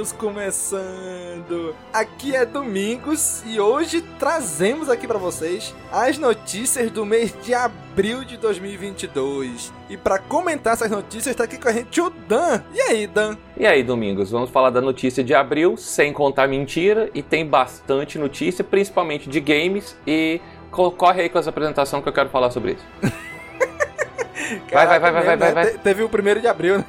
News começando! Aqui é Domingos e hoje trazemos aqui para vocês as notícias do mês de abril de 2022. E para comentar essas notícias tá aqui com a gente o Dan. E aí, Dan? E aí, Domingos, vamos falar da notícia de abril, sem contar mentira, e tem bastante notícia, principalmente de games, e co- corre aí com as apresentações que eu quero falar sobre isso. Vai, vai, vai, vai, vai, vai, vai. Te- Teve o primeiro de abril, né?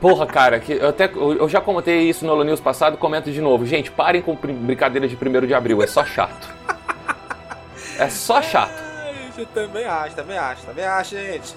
Porra, cara, que eu, até, eu já comentei isso no Holo News passado, comento de novo. Gente, parem com brin- brincadeira de 1 de abril, é só chato. É só chato. Ai, eu também acho, também acho, também acho, gente.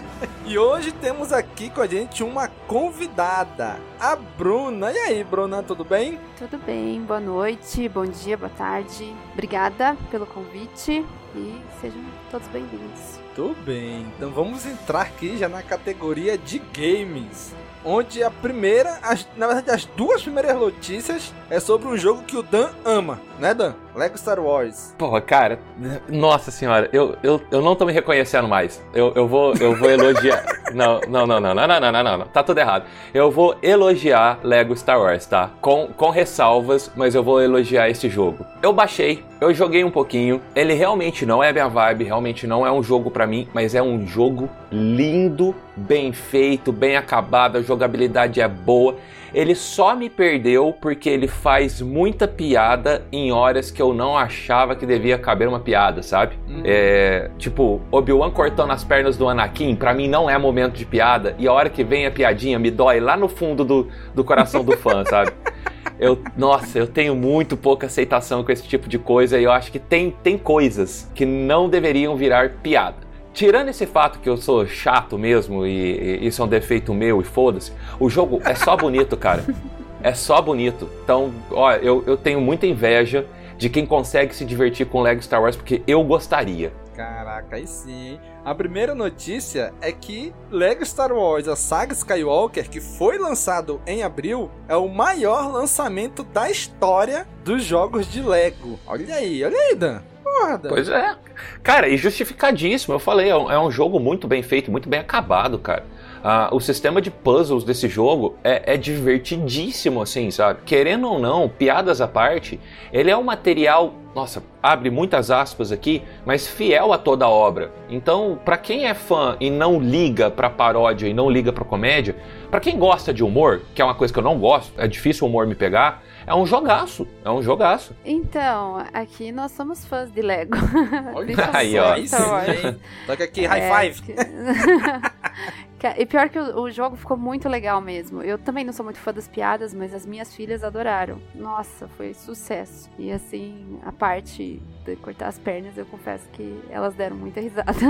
e hoje temos aqui com a gente uma convidada, a Bruna. E aí, Bruna, tudo bem? Tudo bem, boa noite, bom dia, boa tarde. Obrigada pelo convite e sejam todos bem-vindos. Tudo bem. Então vamos entrar aqui já na categoria de games. Onde a primeira, as- na verdade, as duas primeiras notícias é sobre um jogo que o Dan ama, né, Dan? Lego Star Wars. Porra, cara, nossa senhora, eu, eu, eu não tô me reconhecendo mais. Eu, eu, vou, eu vou elogiar. Não, não, não, não, não, não, não, não, não, não. Tá tudo errado. Eu vou elogiar Lego Star Wars, tá? Com, com ressalvas, mas eu vou elogiar esse jogo. Eu baixei, eu joguei um pouquinho. Ele realmente não é minha vibe, realmente não é um jogo pra mim, mas é um jogo lindo, bem feito, bem acabado, a jogabilidade é boa. Ele só me perdeu porque ele faz muita piada em horas que eu não achava que devia caber uma piada, sabe? É, tipo, Obi-Wan cortando as pernas do Anakin, pra mim não é momento de piada, e a hora que vem a piadinha me dói lá no fundo do, do coração do fã, sabe? Eu, nossa, eu tenho muito pouca aceitação com esse tipo de coisa e eu acho que tem, tem coisas que não deveriam virar piada. Tirando esse fato que eu sou chato mesmo e, e isso é um defeito meu e foda-se, o jogo é só bonito, cara. É só bonito. Então, ó, eu, eu tenho muita inveja de quem consegue se divertir com Lego Star Wars porque eu gostaria. Caraca, aí sim. A primeira notícia é que Lego Star Wars, a saga Skywalker, que foi lançado em abril, é o maior lançamento da história dos jogos de Lego. Olha aí, olha aí, Dan. Dan. Pois é. Cara, e justificadíssimo. Eu falei, é um, é um jogo muito bem feito, muito bem acabado, cara. Ah, o sistema de puzzles desse jogo é, é divertidíssimo, assim, sabe? Querendo ou não, piadas à parte, ele é um material, nossa, abre muitas aspas aqui, mas fiel a toda a obra. Então, pra quem é fã e não liga pra paródia e não liga pra comédia, pra quem gosta de humor, que é uma coisa que eu não gosto, é difícil o humor me pegar, é um jogaço, é um jogaço. Então, aqui nós somos fãs de Lego. Olha aí, ó. Star Wars. Toca aqui, high É, five. que- E pior que o, o jogo ficou muito legal mesmo. Eu também não sou muito fã das piadas, mas as minhas filhas adoraram. Nossa, foi sucesso. E assim, a parte de cortar as pernas, eu confesso que elas deram muita risada.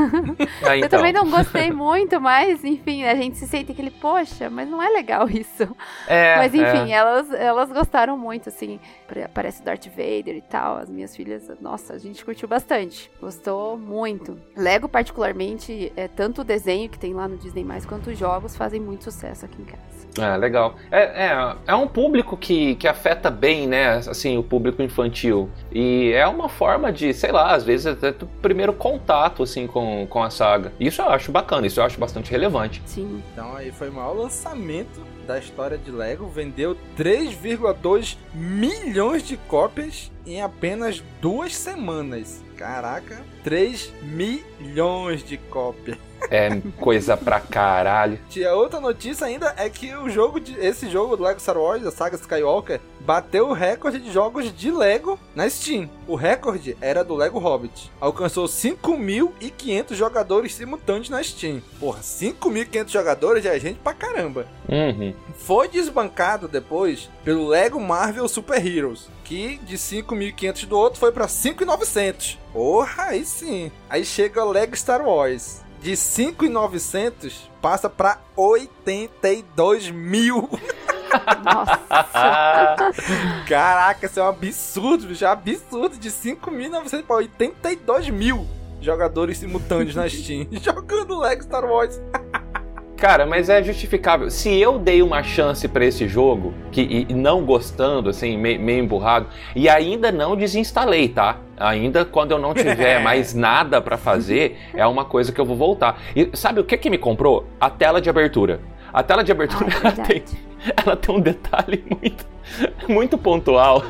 Ah, Eu então. também não gostei muito, mas enfim, a gente se sente aquele, poxa, mas não é legal isso. É, mas enfim, é. elas, elas gostaram muito, assim. Aparece o Darth Vader e tal. As minhas filhas, nossa, a gente curtiu bastante. Gostou muito. Lego, particularmente, é tanto o desenho que tem lá no Disney, quanto os jogos fazem muito sucesso aqui em casa. É, legal. É, é, é um público que, que afeta bem, né? Assim, o público infantil. E é uma forma de, sei lá, às vezes até o primeiro contato, assim, com, com a saga. Isso eu acho bacana, isso eu acho bastante relevante. Sim. Então aí foi o maior lançamento da história de Lego. Vendeu 3,2 milhões de cópias em apenas duas semanas. Caraca, 3 milhões de cópias. É coisa pra caralho. E a outra notícia ainda é que o jogo de, esse jogo do Lego Star Wars, a saga Skywalker, bateu o recorde de jogos de Lego na Steam. O recorde era do Lego Hobbit. Alcançou 5.500 jogadores simultâneos na Steam. Porra, 5.500 jogadores é gente pra caramba. Uhum. Foi desbancado depois pelo Lego Marvel Super Heroes, que de 5.500 do outro foi pra 5.900. Porra, aí sim. Aí chega o Lego Star Wars. De 5.900 passa pra 82 mil. Nossa. Caraca, isso é um absurdo, bicho. É um absurdo. De 5.900 pra 82 mil. jogadores simultâneos na Steam jogando Lego Star Wars. Cara, mas é justificável. Se eu dei uma chance para esse jogo, que e não gostando, assim, meio, meio emburrado, e ainda não desinstalei, tá? Ainda quando eu não tiver mais nada para fazer, é uma coisa que eu vou voltar. E sabe o que que me comprou? A tela de abertura. A tela de abertura Ah, ela, tem, ela tem um detalhe muito, muito pontual.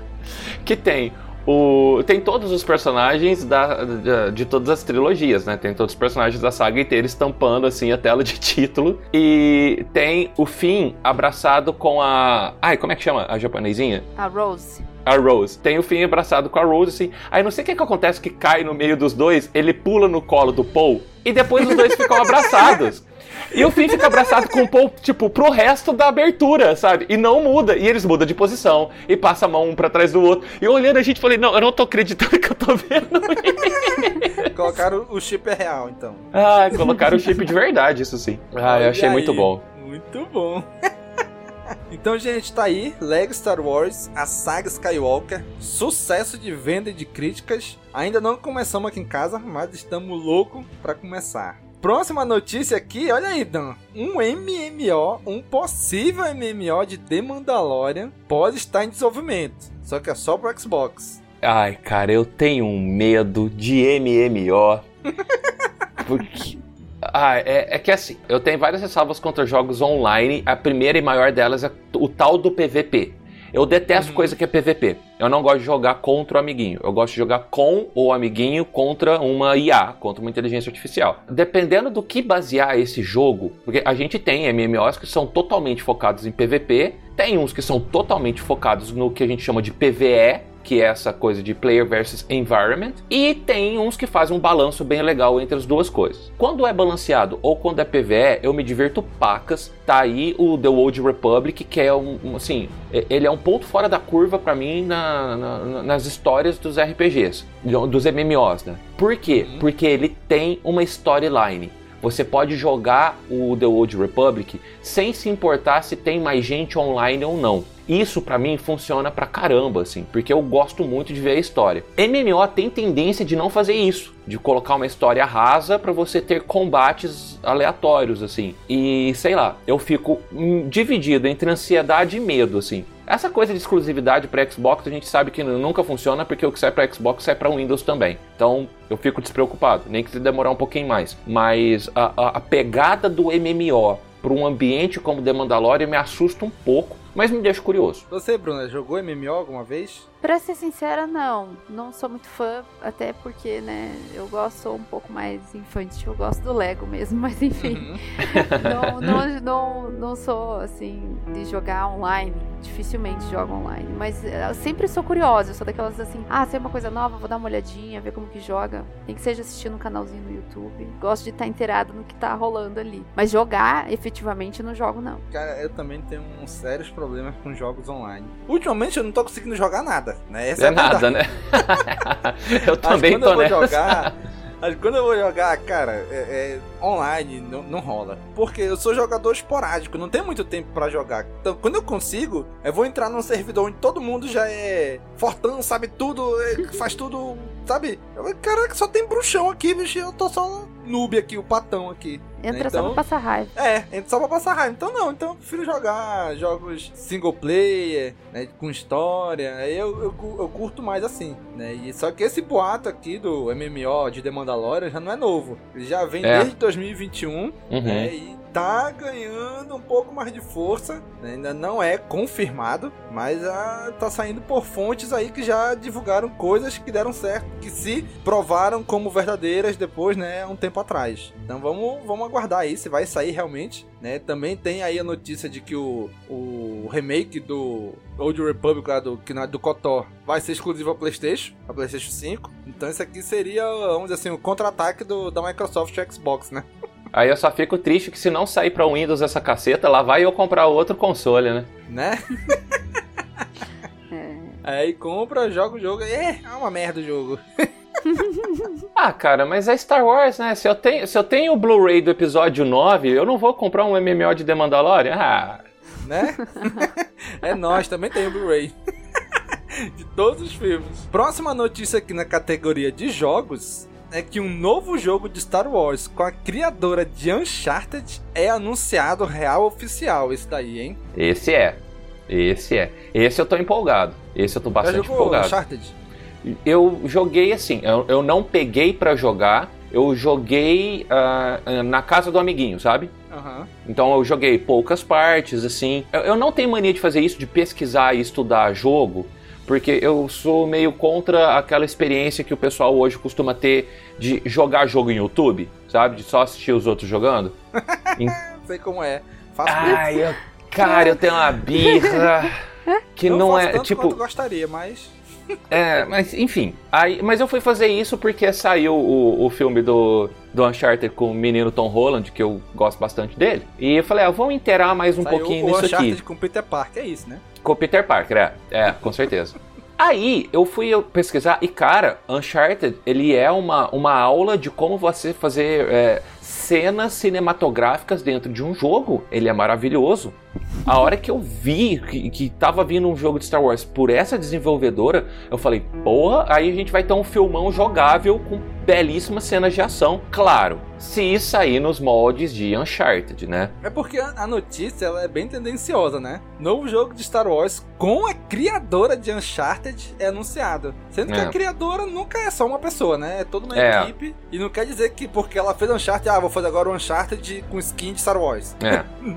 que tem o, tem todos os personagens da, de, de todas as trilogias, né? Tem todos os personagens da saga inteira estampando assim a tela de título. E tem o Finn abraçado com a. Ai, como é que chama a japonesinha? A Rose. A Rose. Tem o Finn abraçado com a Rose, assim. Aí não sei o que, que acontece que cai no meio dos dois, ele pula no colo do Paul e depois os dois ficam abraçados. E o Finn fica abraçado com o Paul, tipo, pro resto da abertura, sabe? E não muda. E eles mudam de posição e passa a mão um pra trás do outro. E olhando a gente falei, não, eu não tô acreditando que eu tô vendo isso. Colocaram o chip é real, então. Ah, colocaram o chip de verdade, isso sim. Ah, eu achei muito bom. Muito bom. então, gente, tá aí. Lego Star Wars, a saga Skywalker. Sucesso de venda e de críticas. Ainda não começamos aqui em casa, mas estamos loucos pra começar. Próxima notícia aqui, olha aí, Dan. Um MMO, um possível MMO de The Mandalorian pode estar em desenvolvimento. Só que é só pro Xbox. Ai, cara, eu tenho um medo de MMO. Porque. Ah, é, é que assim, eu tenho várias ressalvas contra jogos online. A primeira e maior delas é o tal do PVP. Eu detesto coisa que é PVP. Eu não gosto de jogar contra o amiguinho. Eu gosto de jogar com o amiguinho contra uma IA, contra uma inteligência artificial. Dependendo do que basear esse jogo, porque a gente tem MMOs que são totalmente focados em PVP, tem uns que são totalmente focados no que a gente chama de PVE, que é essa coisa de player versus environment, e tem uns que fazem um balanço bem legal entre as duas coisas. Quando é balanceado ou quando é PVE, eu me divirto pacas. Tá aí o The Old Republic, que é um, um, assim, ele é um ponto fora da curva pra mim na- na- na- nas histórias dos RPGs, dos MMOs, né? Por quê? Porque ele tem uma storyline. Você pode jogar o The Old Republic sem se importar se tem mais gente online ou não. Isso pra mim funciona pra caramba, assim, porque eu gosto muito de ver a história. MMO tem tendência de não fazer isso, de colocar uma história rasa pra você ter combates aleatórios, assim. E sei lá, eu fico hum, dividido entre ansiedade e medo, assim. Essa coisa de exclusividade para Xbox a gente sabe que nunca funciona porque o que sai para Xbox sai para Windows também. Então eu fico despreocupado, nem que se demorar um pouquinho mais. Mas a, a- a pegada do MMO para um ambiente como The Mandalorian me assusta um pouco, mas me deixa curioso. Você, Bruna, jogou MMO alguma vez? Pra ser sincera, não. Não sou muito fã, até porque, né, eu gosto um pouco mais infantil, eu gosto do Lego mesmo, mas enfim. Uhum. não, não, não, não sou, assim, de jogar online. Dificilmente jogo online. Mas eh, eu sempre sou curiosa. Eu sou daquelas assim, ah, se é uma coisa nova, vou dar uma olhadinha, ver como que joga. Nem que seja assistindo um canalzinho no YouTube. Gosto de estar inteirado no que tá rolando ali. Mas jogar, efetivamente, não jogo, não. Cara, eu também tenho uns sérios problemas com jogos online. Ultimamente eu não tô conseguindo jogar nada, né? Essa é verdade. nada, né? eu Mas também quando tô eu vou nessa. jogar. Mas quando eu vou jogar, cara, é, é online não, não rola. Porque eu sou jogador esporádico, não tenho muito tempo pra jogar. Então, quando eu consigo, eu vou entrar num servidor onde todo mundo já é fortão, sabe tudo, é, faz tudo, sabe? Eu, caraca, só tem bruxão aqui, bicho. Eu tô só noob aqui, o patão aqui. Entra só Então- pra passar raiva. É, entra só pra passar raiva. Então não, então eu prefiro jogar jogos single player, né, com história. Aí eu, eu, eu curto mais assim, né? E só que esse boato aqui do MMO de The Mandalorian já não é novo. Ele já vem É. desde 2021, Uhum. né? E tá ganhando um pouco mais de força. né, Ainda não é confirmado, mas ah, tá saindo por fontes aí que já divulgaram coisas que deram certo, que se provaram como verdadeiras depois, né, um tempo atrás. Então vamos, vamos aguardar aí se vai sair realmente, né? Também tem aí a notícia de que o, o remake do Old Republic lá do, que é do KOTOR vai ser exclusivo ao PlayStation, a PlayStation 5. Então isso aqui seria, vamos dizer assim, o contra-ataque da Microsoft Xbox, né? Aí eu só fico triste que se não sair pra Windows essa caceta, lá vai eu comprar outro console, né? Né? É. Aí compra, joga o jogo. É, é uma merda o jogo. Ah, cara, mas é Star Wars, né? Se eu tenho, se eu tenho o Blu-ray do episódio 9, eu não vou comprar um MMO de The Mandalorian? Ah, né? é nós, também tem o Blu-ray. de todos os filmes. Próxima notícia aqui na categoria de jogos é que um novo jogo de Star Wars com a criadora de Uncharted é anunciado real oficial. Esse daí, hein? Esse é. Esse é. Esse eu tô empolgado. Esse eu tô bastante empolgado. Uncharted? Eu joguei assim, eu, eu não peguei pra jogar, eu joguei ah, na casa do amiguinho, sabe? Aham. Então eu joguei poucas partes, assim. Eu, eu não tenho mania de fazer isso, de pesquisar e estudar jogo, porque eu sou meio contra aquela experiência que o pessoal hoje costuma ter de jogar jogo em YouTube, sabe? De só assistir os outros jogando. Sei como é. Faço Ai, eu, cara, eu tenho uma birra que não, faço é tanto tipo. gostaria, mas. É, mas enfim. Aí, mas eu fui fazer isso porque saiu o, o filme do, do Uncharted com o menino Tom Holland, que eu gosto bastante dele. E eu falei, ah, vamos inteirar mais um saiu pouquinho o nisso Uncharted aqui. com Peter Parker, é isso, né? Com o Peter Parker, é. É, com certeza. Aí eu fui pesquisar e, cara, Uncharted, ele é uma, uma aula de como você fazer é, cenas cinematográficas dentro de um jogo. Ele é maravilhoso. A hora que eu vi que, que tava vindo um jogo de Star Wars por essa desenvolvedora, eu falei, porra, aí a gente vai ter um filmão jogável com belíssimas cenas de ação. Claro, se sair nos moldes de Uncharted, né? É porque a notícia ela é bem tendenciosa, né? Novo jogo de Star Wars com a criadora de Uncharted é anunciado. Sendo que É. a criadora nunca é só uma pessoa, né? É toda uma É. equipe. E não quer dizer que porque ela fez Uncharted, ah, vou fazer agora o Uncharted com skin de Star Wars. É.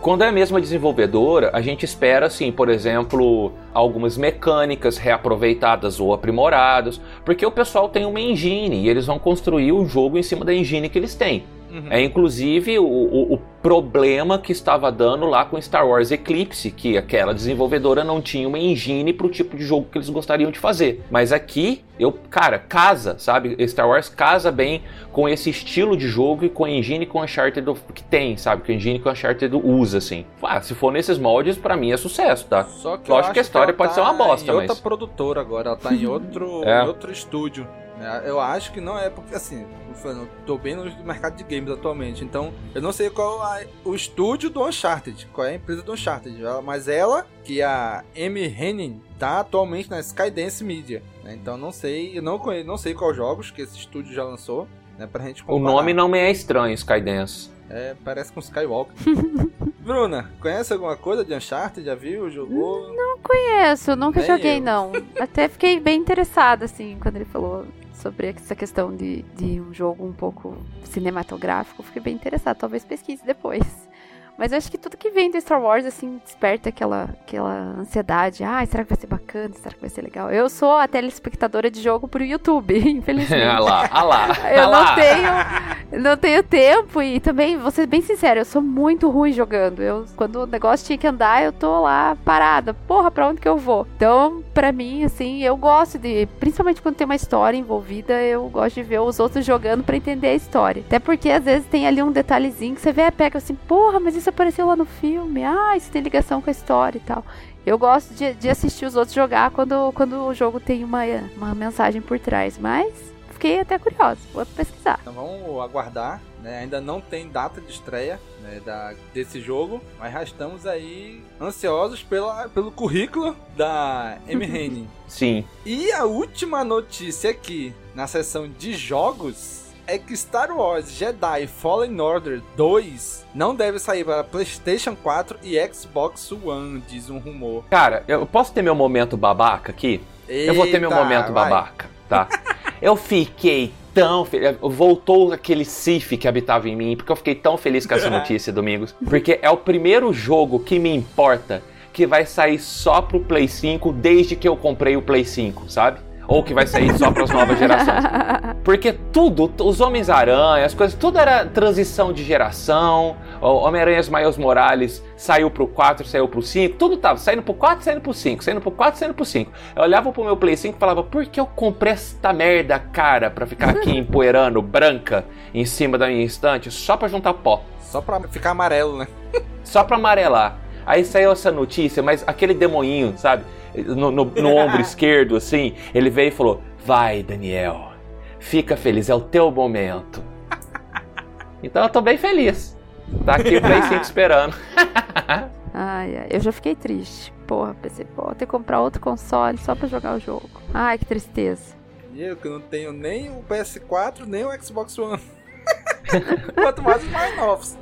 Quando é a mesma desenvolvedora, a gente espera, assim, por exemplo, algumas mecânicas reaproveitadas ou aprimoradas, porque o pessoal tem uma engine e eles vão construir o jogo em cima da engine que eles têm. Uhum. É inclusive o, o- o problema que estava dando lá com Star Wars Eclipse, que aquela desenvolvedora não tinha uma engine para o tipo de jogo que eles gostariam de fazer. Mas aqui, eu, cara, casa, sabe? Star Wars casa bem com esse estilo de jogo e com a engine que o Uncharted que tem, sabe? Que a engine que o Uncharted usa, assim. Ah, se for nesses moldes, para mim é sucesso, tá? Só que eu Lógico acho que a história ela pode tá ser uma bosta, em outra mas- produtora agora, ela tá em outro, É. em outro estúdio. Né? Eu acho que não é porque, assim, eu tô bem no mercado de games atualmente, então eu não sei qual é o estúdio do Uncharted, qual é a empresa do Uncharted, mas ela, que é a Amy Henning, tá atualmente na Skydance Media, né? então não sei, eu não, conheço, não sei quais jogos que esse estúdio já lançou, né, pra gente O comparar. nome não me é estranho, Skydance. É, parece com Skywalker. Bruna, conhece alguma coisa de Uncharted? Já viu? Jogou? Conheço, nunca Nem joguei eu. não. Até fiquei bem interessada, assim, quando ele falou sobre essa questão de, de um jogo um pouco cinematográfico. Fiquei bem interessada, talvez pesquise depois. Mas eu acho que tudo que vem do Star Wars, assim, desperta aquela, aquela ansiedade. Ah, será que vai ser bacana? Será que vai ser legal? Eu sou a telespectadora de jogo pro YouTube, infelizmente. ah lá, ah lá. Eu ah não tenho, não tenho tempo e também, vou ser bem sincero, eu sou muito ruim jogando. Eu, quando o negócio tinha que andar, eu tô lá parada. Porra, pra onde que eu vou? Então, pra mim, assim, eu gosto de, principalmente quando tem uma história envolvida, eu gosto de ver os outros jogando pra entender a história. Até porque às vezes tem ali um detalhezinho que você vê, pega assim, porra, mas isso apareceu lá no filme. Ah, isso tem ligação com a história e tal. Eu gosto de, de assistir os outros jogar quando, quando o jogo tem uma, uma mensagem por trás, mas fiquei até curiosa. Vou pesquisar. Então vamos aguardar, né? Ainda não tem data de estreia né, da, desse jogo, mas já estamos aí ansiosos pela, pelo currículo da M. Henning. Sim. E a última notícia aqui na seção de jogos é que Star Wars Jedi Fallen Order 2 não deve sair para PlayStation 4 e Xbox One, diz um rumor. Cara, eu posso ter meu momento babaca aqui? eu vou ter meu Eita, momento vai. babaca, tá? eu fiquei tão feliz. Voltou aquele Sif que habitava em mim, porque eu fiquei tão feliz com essa notícia, Domingos. Porque é o primeiro jogo que me importa que vai sair só pro Play 5 desde que eu comprei o Play 5, sabe? Ou que vai sair só para as novas gerações. Porque tudo, os Homens-Aranha, as coisas, tudo era transição de geração. Homem-Aranha Miles Morales saiu pro 4, saiu pro 5, tudo tava saindo pro 4, saindo pro 5, saindo pro 4, saindo pro 5. Eu olhava pro meu Play 5 e falava, por que eu comprei esta merda cara pra ficar aqui empoeirando branca em cima da minha estante só pra juntar pó? Só pra ficar amarelo, né? Só pra amarelar. Aí saiu essa notícia, mas aquele demoinho, sabe? No, no- no ombro esquerdo, assim, ele veio e falou: Vai, Daniel, fica feliz, é o teu momento. Então eu tô bem feliz. Tá aqui o Play 5 esperando. Ai, ai, eu já fiquei triste. Porra, pensei, pô, vou ter que comprar outro console só pra jogar o jogo. Ai, que tristeza. Eu que não tenho nem o PS4, nem o Xbox One. Quanto mais os mais novos.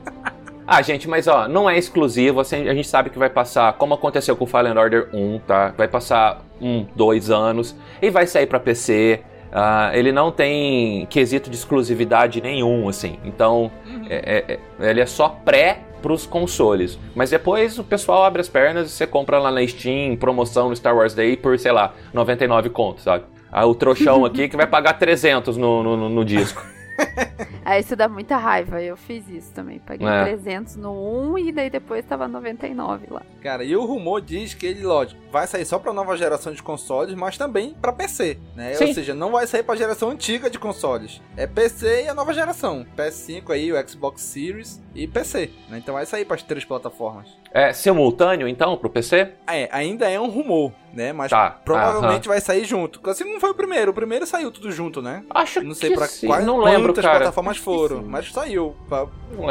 Ah, gente, mas ó, não é exclusivo, assim, a gente sabe que vai passar, como aconteceu com o Fallen Order 1, tá? Vai passar um, dois anos e vai sair para PC. Uh, ah, ele não tem quesito de exclusividade nenhum, assim. Então, uhum. é, é, é ele é só pré para os consoles. Mas depois o pessoal abre as pernas e você compra lá na Steam, promoção no Star Wars Day por, sei lá, 99 contos, sabe? Ah, o trouxão aqui que vai pagar 300 no, no, no disco. Aí isso dá muita raiva. Eu fiz isso também. Paguei é. 300 no 1 e daí depois tava 99 lá. Cara, e o rumor diz que ele, lógico, vai sair só pra nova geração de consoles, mas também pra PC, né? Sim. Ou seja, não vai sair pra geração antiga de consoles. É PC e a nova geração. PS5 aí, o Xbox Series e PC, né? Então vai sair pras três plataformas. É simultâneo, então, pro PC? É, ainda é um rumor, né? Mas tá. provavelmente vai sair junto. Assim não foi o primeiro. O primeiro saiu tudo junto, né? Acho não sei que pra sim. quais não lembro, quantas cara. plataformas foram, mas saiu. Pra,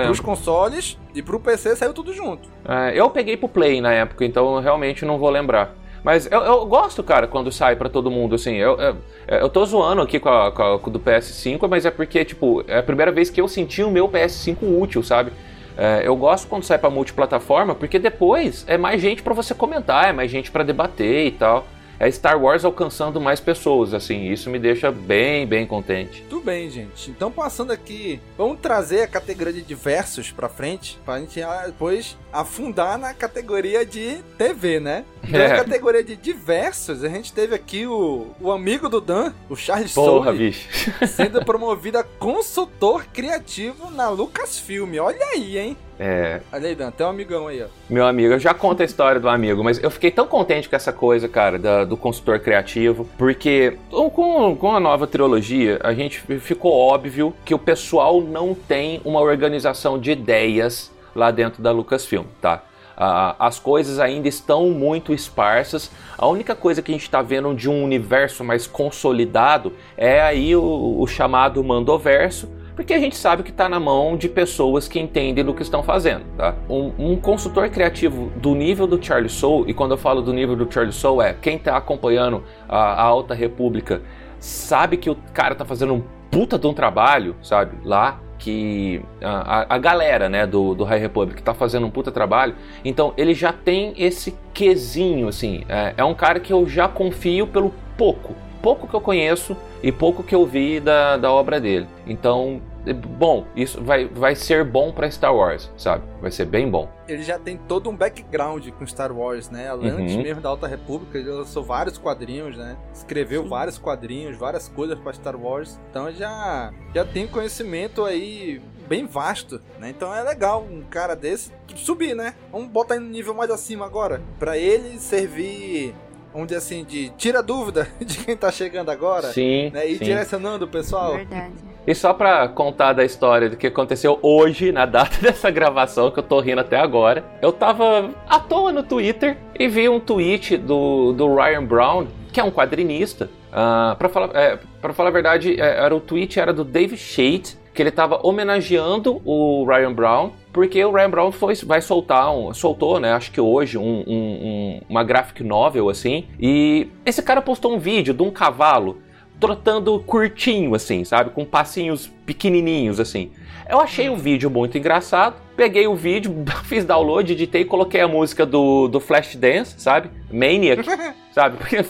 pros consoles e pro PC saiu tudo junto. É, eu peguei pro Play na época, então eu realmente não vou lembrar. Mas eu, eu, gosto, cara, quando sai para todo mundo, assim. Eu, eu, eu tô zoando aqui com, a, com, a, com o do PS5, mas é porque, tipo, é a primeira vez que eu senti o meu PS5 útil, sabe? É, eu gosto quando sai para multiplataforma, porque depois é mais gente para você comentar, é mais gente para debater e tal é Star Wars alcançando mais pessoas, assim, isso me deixa bem, bem contente. Tudo bem, gente. Então, passando aqui, vamos trazer a categoria de diversos pra frente, pra gente ah, depois afundar na categoria de TV, né? Então, é. na categoria de diversos, a gente teve aqui o, o amigo do Dan, o Charles Porra, bicho. sendo promovido a consultor criativo na Lucasfilm. Olha aí, hein? É. Olha aí, Dan, tem um amigão aí, ó. Meu amigo, eu já conto a história do amigo, mas eu fiquei tão contente com essa coisa, cara, da, do consultor criativo, porque com, com a nova trilogia, a gente ficou óbvio que o pessoal não tem uma organização de ideias lá dentro da Lucasfilm, tá? Uh, as coisas ainda estão muito esparsas. A única coisa que a gente está vendo de um universo mais consolidado é aí o, o chamado Mandoverso, porque a gente sabe que está na mão de pessoas que entendem do que estão fazendo. Tá? Um, um, consultor criativo do nível do Charlie Soule, e quando eu falo do nível do Charlie Soule, é quem está acompanhando a, a, Alta República sabe que o cara está fazendo um puta de um trabalho, sabe, lá, que a, a galera né, do, do High Republic está fazendo um puta trabalho, então ele já tem esse quesinho, assim, é, é um cara que eu já confio pelo pouco pouco que eu conheço e pouco que eu vi da, da obra dele. Então, é bom, isso vai, vai ser bom para Star Wars, sabe? Vai ser bem bom. Ele já tem todo um background com Star Wars, né? Antes uhum. mesmo da Alta República, ele lançou vários quadrinhos, né? Escreveu Sim. vários quadrinhos, várias coisas para Star Wars. Então já já tem conhecimento aí bem vasto, né? Então é legal um cara desse subir, né? Vamos botar em um nível mais acima agora, para ele servir vamos dizer assim, de tira dúvida de quem tá chegando agora. Sim. Né, e sim. direcionando o pessoal. Verdade. E só pra contar da história do que aconteceu hoje, na data dessa gravação, que eu tô rindo até agora, eu tava à toa no Twitter e vi um tweet do, do Ryan Brown, que é um quadrinista. Uh, pra, falar, é, pra falar a verdade, é, era o tweet era do Dave Shade, que ele estava homenageando o Ryan Brown, porque o Ryan Brown foi, vai soltar, um, soltou, né, acho que hoje, um, um, uma graphic novel, assim, e esse cara postou um vídeo de um cavalo trotando curtinho, assim, sabe, com passinhos pequenininhos, assim. Eu achei o vídeo muito engraçado, peguei o vídeo, fiz download, editei e coloquei a música do, do Flashdance, sabe, Maniac, sabe, porque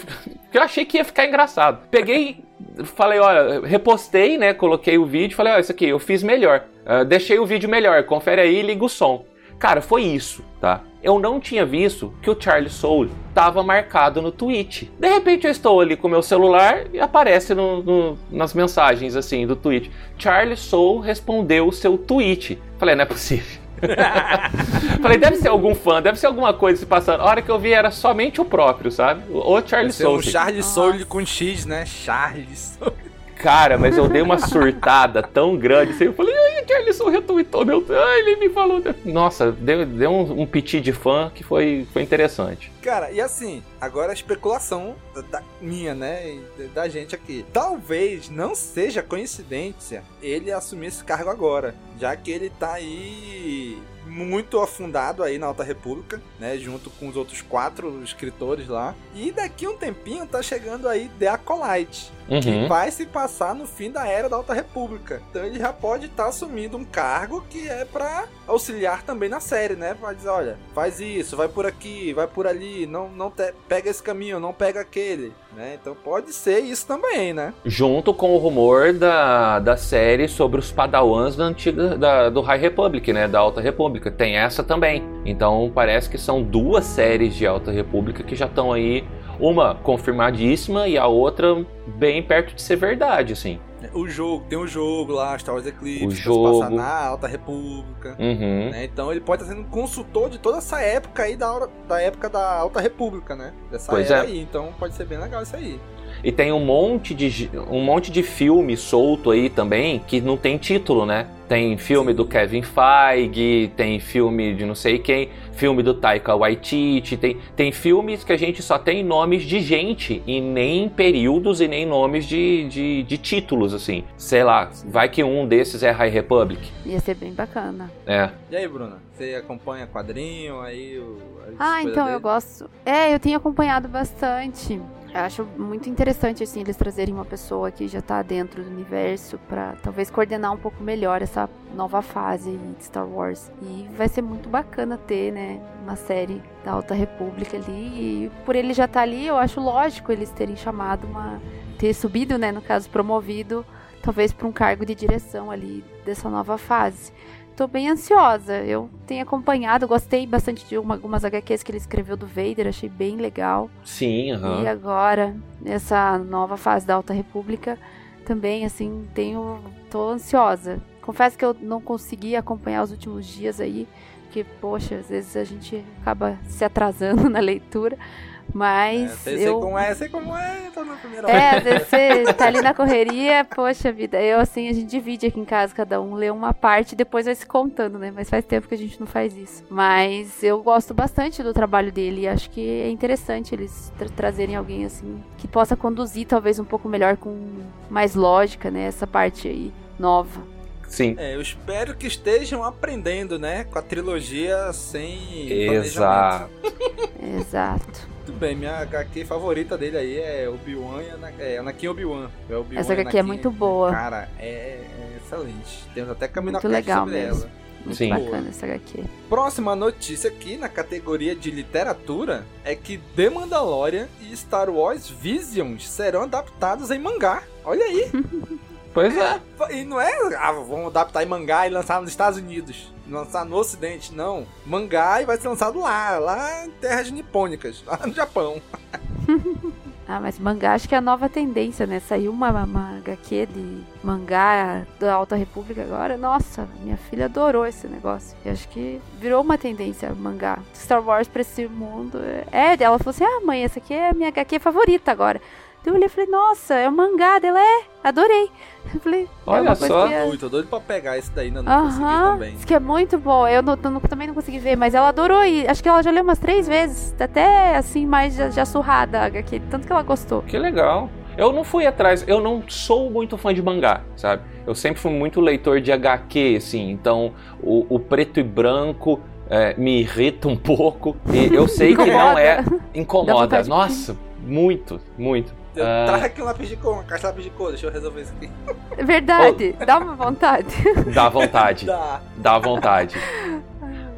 eu achei que ia ficar engraçado. Peguei falei, olha, repostei, né? Coloquei o vídeo, falei, olha, isso aqui eu fiz melhor. Uh, deixei o vídeo melhor, confere aí e liga o som. Cara, foi isso, tá? Eu não tinha visto que o Charlie Soul estava marcado no tweet. De repente eu estou ali com meu celular e aparece no, no, nas mensagens assim do tweet. Charlie Soul respondeu o seu tweet. Falei, não é possível. Falei, deve ser algum fã, deve ser alguma coisa se passando. A hora que eu vi era somente o próprio, sabe? O Charlie Soule. Um Charlie Soule com X, né? Charlie Soule. Cara, mas eu dei uma surtada tão grande assim. Eu falei, ai, Charlie Soule retweetou meu. Ai, ele me falou. Nossa, deu, deu um, um piti de fã que foi, foi interessante. Cara, e assim, agora a especulação da, da minha, né? Da gente aqui. Talvez não seja coincidência ele assumir esse cargo agora. Já que ele tá aí muito afundado aí na Alta República, né? Junto com os outros quatro escritores lá. E daqui a um tempinho tá chegando aí The Acolyte. Que Uhum. vai se passar no fim da era da Alta República. Então ele já pode estar assumindo um cargo que é pra auxiliar também na série, né? Vai dizer, olha, faz isso, vai por aqui, vai por ali, não, não te- pega esse caminho, não pega aquele, né? Então pode ser isso também, né? Junto com o rumor da, da série sobre os padawans da antiga da- do High Republic, né? Da Alta República. Tem essa também. Então parece que são duas séries de Alta República que já estão aí. Uma confirmadíssima e a outra bem perto de ser verdade, assim. O jogo, tem o jogo lá, Star Wars Eclipse, O jogo. passar na Alta República. Uhum. né? Então ele pode estar sendo consultor de toda essa época aí da, da época da Alta República, né? Dessa Pois é. aí. Então pode ser bem legal isso aí. E tem um monte de um monte de filme solto aí também que não tem título, né? Tem filme do Kevin Feige, tem filme de não sei quem, filme do Taika Waititi, tem, tem filmes que a gente só tem nomes de gente e nem períodos e nem nomes de, de, de títulos, assim. Sei lá, vai que um desses é High Republic. Ia ser bem bacana. É. E aí, Bruna? Você acompanha quadrinho aí? O, Ah, então dele? eu gosto. É, eu tenho acompanhado bastante. Acho muito interessante assim eles trazerem uma pessoa que já tá dentro do universo pra talvez coordenar um pouco melhor essa nova fase de Star Wars. E vai ser muito bacana ter, né, uma série da Alta República ali. E por ele já estar ali, eu acho lógico eles terem chamado uma ter subido, né, no caso promovido, talvez para um cargo de direção ali dessa nova fase. Tô bem ansiosa. Eu tenho acompanhado, gostei bastante de uma- algumas HQs que ele escreveu do Vader, achei bem legal. Sim, aham. E agora, nessa nova fase da Alta República, também, assim, tenho. tô ansiosa. Confesso que eu não consegui acompanhar os últimos dias aí, porque, poxa, às vezes a gente acaba se atrasando na leitura. É, Mas sei, sei eu. como é, sei como é, tô na primeira É, às vezes você tá ali na correria, poxa vida. Eu, assim, a gente divide aqui em casa, cada um lê uma parte e depois vai se contando, né? Mas faz tempo que a gente não faz isso. Mas eu gosto bastante do trabalho dele e acho que é interessante eles tra- trazerem alguém, assim, que possa conduzir talvez um pouco melhor, com mais lógica, né? Essa parte aí nova. Sim. É, eu espero que estejam aprendendo, né? Com a trilogia sem Exato. planejamento. Exato. Muito bem, minha HQ favorita dele aí é Obi-Wan e Ana- é, Anakin Obi-Wan. É Obi-Wan Essa HQ é Anakin. muito boa. Cara, é, é excelente. Temos até caminho Muito legal sobre mesmo. ela. Muito Sim. bacana essa HQ. Próxima notícia aqui na categoria de literatura é que The Mandalorian e Star Wars Visions serão adaptados em mangá. Olha aí. Pois é. E não é, ah, vamos adaptar em mangá e lançar nos Estados Unidos. Lançar no Ocidente, não. Mangá e vai ser lançado lá, lá em terras nipônicas, lá no Japão. Ah, mas mangá acho que é a nova tendência, né? Saiu uma, uma HQ de mangá da Alta República agora. Nossa, minha filha adorou esse negócio. E acho que virou uma tendência mangá. Star Wars pra esse mundo. É, ela falou assim: ah, mãe, essa aqui é a minha HQ favorita agora. Daí eu olhei e falei: nossa, é um mangá dela, é, adorei. Eu falei: é Olha coisa só. que é- Ui, tô doido pra pegar esse daí, ainda não consegui Aham, também. diz que é muito bom. Eu não- não- também não consegui ver, mas ela adorou e acho que ela já leu umas três vezes. Até assim, mais já, já surrada a HQ, tanto que ela gostou. Que legal. Eu não fui atrás, eu não sou muito fã de mangá, sabe? Eu sempre fui muito leitor de HQ, assim, então o, o preto e branco é, me irrita um pouco. E eu sei que não é. Incomoda. Nossa, muito, muito. Eu Ah. trago aqui um lápis de cor, uma caixa de lápis de cor, deixa eu resolver isso aqui. É verdade, dá uma vontade. Dá vontade. Dá. Dá vontade.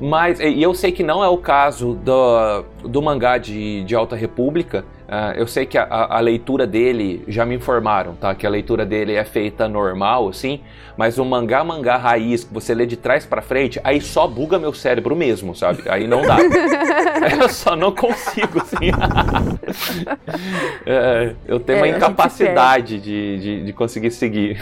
Mas, e eu sei que não é o caso do, do mangá de, de Alta República. Ah, eu sei que a, a- leitura dele, já me informaram, tá? Que a leitura dele é feita normal, assim. Mas o mangá, mangá raiz, que você lê de trás pra frente, aí só buga meu cérebro mesmo, sabe? Aí não dá. eu só não consigo, assim. É, eu tenho É, uma incapacidade de, de, de conseguir seguir.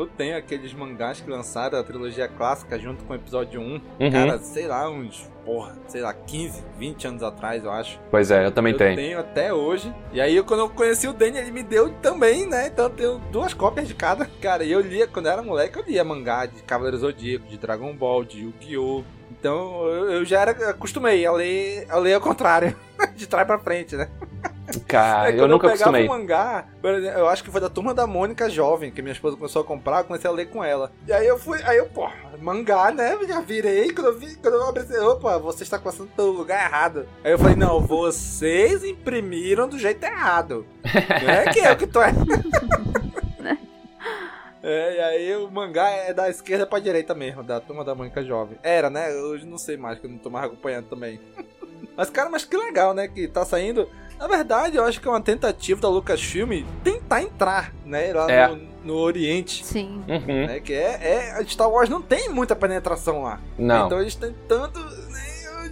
Eu tenho aqueles mangás que lançaram a trilogia clássica junto com o episódio 1. Uhum. Cara, sei lá, uns, porra, sei lá, 15, 20 anos atrás, eu acho. Pois é, eu também eu tenho. tenho até hoje. E aí, quando eu conheci o Danny, ele me deu também, né? Então eu tenho duas cópias de cada. Cara, e eu lia, quando eu era moleque, eu lia mangá de Cavaleiro Zodíaco, de Dragon Ball, de Yu-Gi-Oh! Então eu, eu já era acostumei a ler, a ler ao contrário, de trás pra frente, né? Cara, Aí, eu nunca eu pegava acostumei. um mangá, eu acho que foi da turma da Mônica Jovem, que minha esposa começou a comprar, eu comecei a ler com ela. E aí eu fui, aí eu, pô, mangá, né? Já virei, quando eu vi, quando eu abri, opa, você está passando pelo lugar errado. Aí eu falei, não, vocês imprimiram do jeito errado. Não é que eu que tô errado. É, e aí o mangá é da esquerda pra direita mesmo, da turma da Mônica Jovem. Era, né? Hoje não sei mais, que eu não tô mais acompanhando também. Mas, cara, mas que legal, né? Que tá saindo. Na verdade, eu acho que é uma tentativa da Lucasfilm tentar entrar, né? Lá É. no, no Oriente. Sim. Uhum. Né, que é, é. Star Wars não tem muita penetração lá. Não. Então eles têm tanto. né,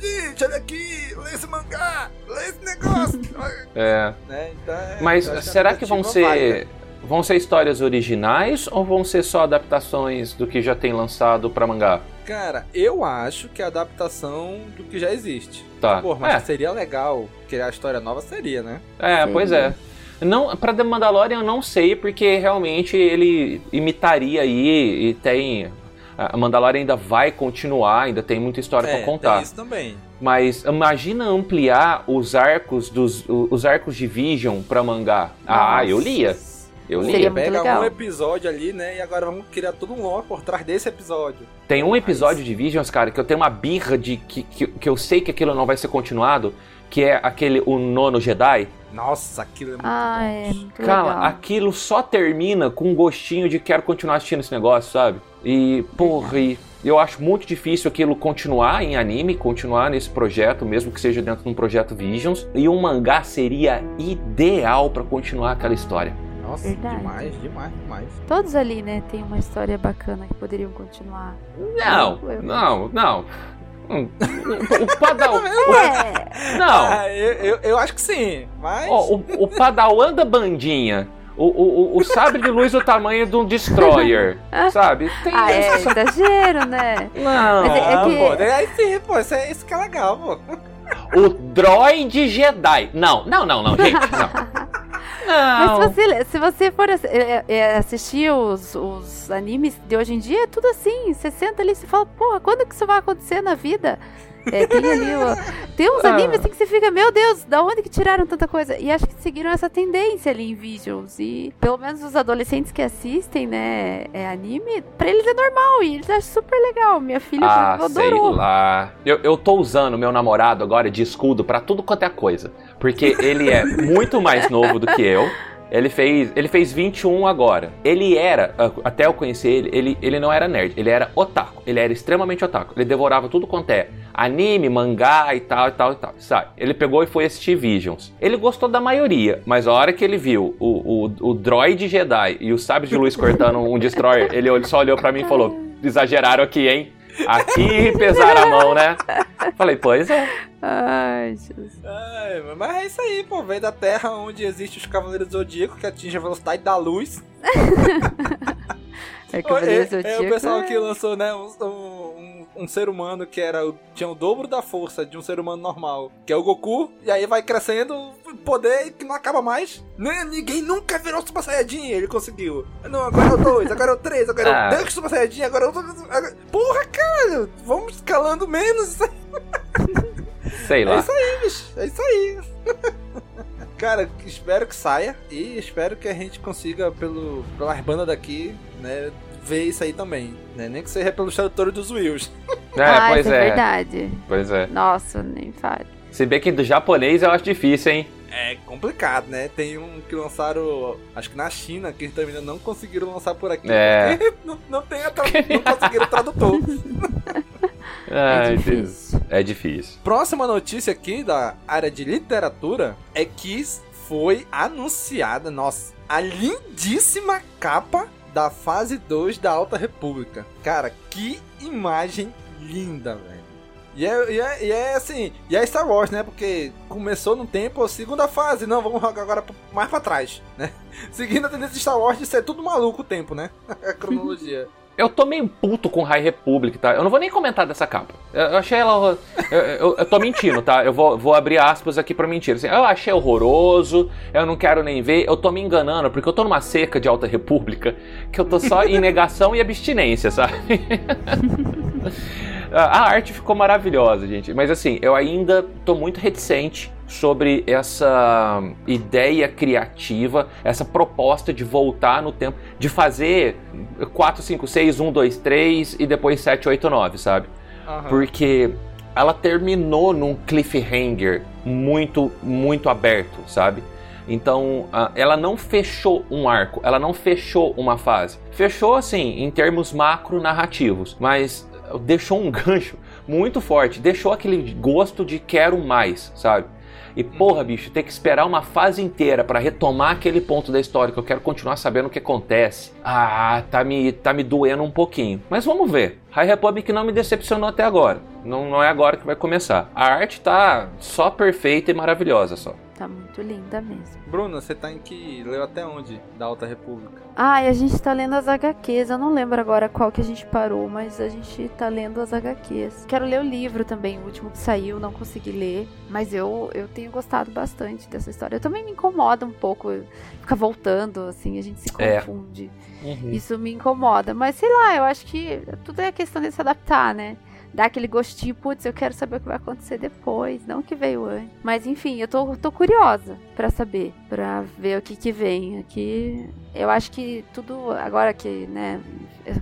Gente, olha aqui, lê esse mangá, lê esse negócio. É. né? Então, é- Mas a será que vão ser. válida. Vão ser histórias originais ou vão ser só adaptações do que já tem lançado pra mangá? Cara, eu acho que é a adaptação do que já existe. Tá. Pô, mas é, seria legal criar história nova, seria, né? é, pois é. Não, pra The Mandalorian eu não sei, porque realmente ele imitaria aí e tem. A Mandalorian ainda vai continuar, ainda tem muita história é, pra contar. tem isso também. Mas imagina ampliar os arcos dos os arcos de Vision pra mangá. Ah, Nossa. eu lia. Eu Seria lia. muito Pega legal. um episódio ali, né? E agora vamos criar todo um lore por trás desse episódio. Tem um episódio de Visions, cara, que eu tenho uma birra de que, que, que eu sei que aquilo não vai ser continuado, que é aquele o nono Jedi. Nossa, aquilo é muito Ah, bom. é muito Cara, legal. aquilo só termina com um gostinho de quero continuar assistindo esse negócio, sabe? E, porra, e eu acho muito difícil aquilo continuar em anime, continuar nesse projeto, mesmo que seja dentro de um projeto Visions. E um mangá seria ideal pra continuar aquela história. Nossa, Verdade. demais, demais, demais. Todos ali, né, tem uma história bacana que poderiam continuar. Não, Eu- não, não. Hum, O Padawan. É, Não, Ah, eu, eu, eu acho que sim, mas. Ó, o, o Padawan da bandinha. O, o, o- o sabre de luz do tamanho de um destroyer, sabe? Tem ah, é exagero, né? Não. Mas é- ah, que- pô, daí sim, pô, isso, é, isso que é legal, pô. O droid Jedi. Não, não, não, não, gente, não. Mas se você, se você for ass- é, é, assistir os, os animes de hoje em dia, é tudo assim. Você senta ali e fala, porra, quando que isso vai acontecer na vida? É, tem ali tem uns Ah. animes assim que você fica, meu Deus, da onde que tiraram tanta coisa? E acho que seguiram essa tendência ali em Visions. E pelo menos os adolescentes que assistem, né, é anime, pra eles é normal e eles acham super legal. Minha filha Ah, exemplo, sei adorou. lá. Eu, eu tô usando meu namorado agora de escudo pra tudo quanto é coisa. Porque ele é muito mais novo do que eu. Ele fez, ele fez 21 agora. Ele era, ah, até eu conhecer ele, ele, ele não era nerd, ele era otaku. Ele era extremamente otaku. Ele devorava tudo quanto é anime, mangá e tal, e tal, e tal. Sabe? Ele pegou e foi assistir Visions. Ele gostou da maioria, mas a hora que ele viu o, o, o droid Jedi e o sabre de luz cortando um destroyer, ele só olhou pra mim e falou: exageraram aqui, hein? Aqui pesaram a mão, né? Falei, pois é. Ai, Jesus. Ai, mas é isso aí, pô. Veio da Terra onde existe os Cavaleiros do Zodíaco que atingem a velocidade da luz. É É, Cavaleiro é, o Zodíaco, pessoal é. que lançou, né, um, um- um ser humano que era tinha o dobro da força de um ser humano normal, que é o Goku, e aí vai crescendo poder que não acaba mais. Né, Ninguém nunca virou Super Saiyajin, ele conseguiu. Não, agora é o 2, agora é o 3, agora é Ah. o Deus Super Saiyajin, agora é o... agora- Porra, cara, vamos escalando menos. Sei É lá. isso aí, bicho. É isso aí. Cara, espero que saia e espero que a gente consiga, pelo, pelas bandas daqui, né, ver isso aí também. Né? Nem que seja pelos tradutores dos Wills. É, ah, pois isso é é. verdade. Pois é. Nossa, nem fale. Se bem que do japonês eu acho difícil, hein? É complicado, né? Tem um que lançaram, acho que na China, que também ainda não conseguiram lançar por aqui. É. não, não, tem a tra- não conseguiram tradutor. É Deus. difícil. É difícil. Próxima notícia aqui da área de literatura é que foi anunciada, nossa, a lindíssima capa da fase 2 da Alta República. Cara, que imagem linda, velho. E é, e, é, e é assim, e é Star Wars, né? Porque começou no tempo, segunda fase, não, vamos jogar agora mais pra trás, né? Seguindo a tendência de Star Wars de ser tudo maluco o tempo, né? A cronologia. Eu tô meio puto com High Republic, tá? Eu não vou nem comentar dessa capa. Eu, achei ela. Eu, eu- eu tô mentindo, tá? Eu vou, vou abrir aspas aqui pra mentir. Assim, eu achei horroroso, eu não quero nem ver. Eu tô me enganando, porque eu tô numa seca de Alta República que eu tô só em negação e abstinência, sabe? A arte ficou maravilhosa, gente. Mas assim, eu ainda tô muito reticente sobre essa ideia criativa, essa proposta de voltar no tempo, de fazer 4, 5, 6, 1, 2, 3 e depois 7, 8, 9, sabe? Uhum. Porque ela terminou num cliffhanger muito, muito aberto, sabe? Então, ela não fechou um arco, ela não fechou uma fase. Fechou, assim, em termos macro narrativos, mas deixou um gancho muito forte, deixou aquele gosto de quero mais, sabe? E porra, bicho, ter que esperar uma fase inteira para retomar aquele ponto da história que eu quero continuar sabendo o que acontece. Ah, tá me, tá me doendo um pouquinho. Mas vamos ver. High Republic não me decepcionou até agora. Não, não é agora que vai começar. A arte tá só perfeita e maravilhosa só. Tá muito linda mesmo. Bruna, você tá em que. leu até onde da Alta República? Ah, e a gente tá lendo as HQs. Eu não lembro agora qual que a gente parou, mas a gente tá lendo as HQs. Quero ler o livro também, o último que saiu, não consegui ler. Mas eu, eu tenho gostado bastante dessa história. Eu também me incomoda um pouco ficar voltando, assim, a gente se é. confunde. É. Uhum. Isso me incomoda. Mas sei lá, eu acho que tudo é questão de se adaptar, né? Dá aquele gostinho, putz, eu quero saber o que vai acontecer depois, não o que veio antes. Mas enfim, eu tô, tô curiosa para saber, para ver o que que vem. Aqui, eu acho que tudo, agora que, né,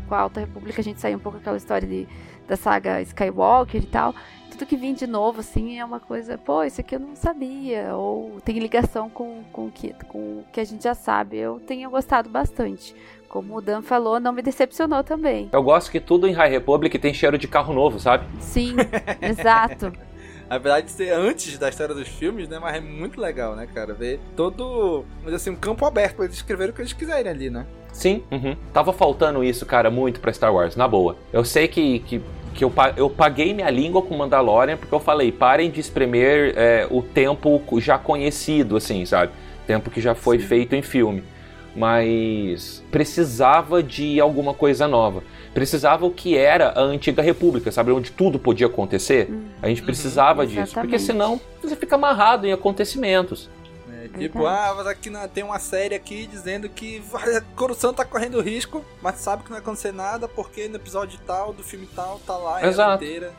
com a Alta República a gente saiu um pouco aquela história de, da saga Skywalker e tal. Tudo que vem de novo, assim, é uma coisa, pô, isso aqui eu não sabia, ou tem ligação com, com, que, com o que a gente já sabe. Eu tenho gostado bastante como o Dan falou, não me decepcionou também. Eu gosto que tudo em High Republic tem cheiro de carro novo, sabe? Sim, exato. Apesar de ser antes da história dos filmes, né? Mas é muito legal, né, cara? Ver todo, dizer assim, um campo aberto pra eles escreverem o que eles quiserem ali, né? Sim, uhum. tava faltando isso, cara, muito pra Star Wars, na boa. Eu sei que, que, que eu, eu paguei minha língua com Mandalorian porque eu falei, parem de espremer é, o tempo já conhecido, assim, sabe? Tempo que já foi Sim. feito em filme mas precisava de alguma coisa nova. Precisava o que era a antiga república, sabe? Onde tudo podia acontecer. Hum. A gente precisava uhum, disso, porque senão você fica amarrado em acontecimentos. É, tipo, ah, mas aqui não, tem uma série aqui dizendo que a corrupção tá correndo risco, mas sabe que não vai acontecer nada porque no episódio tal, do filme tal, tá lá Exato. inteira.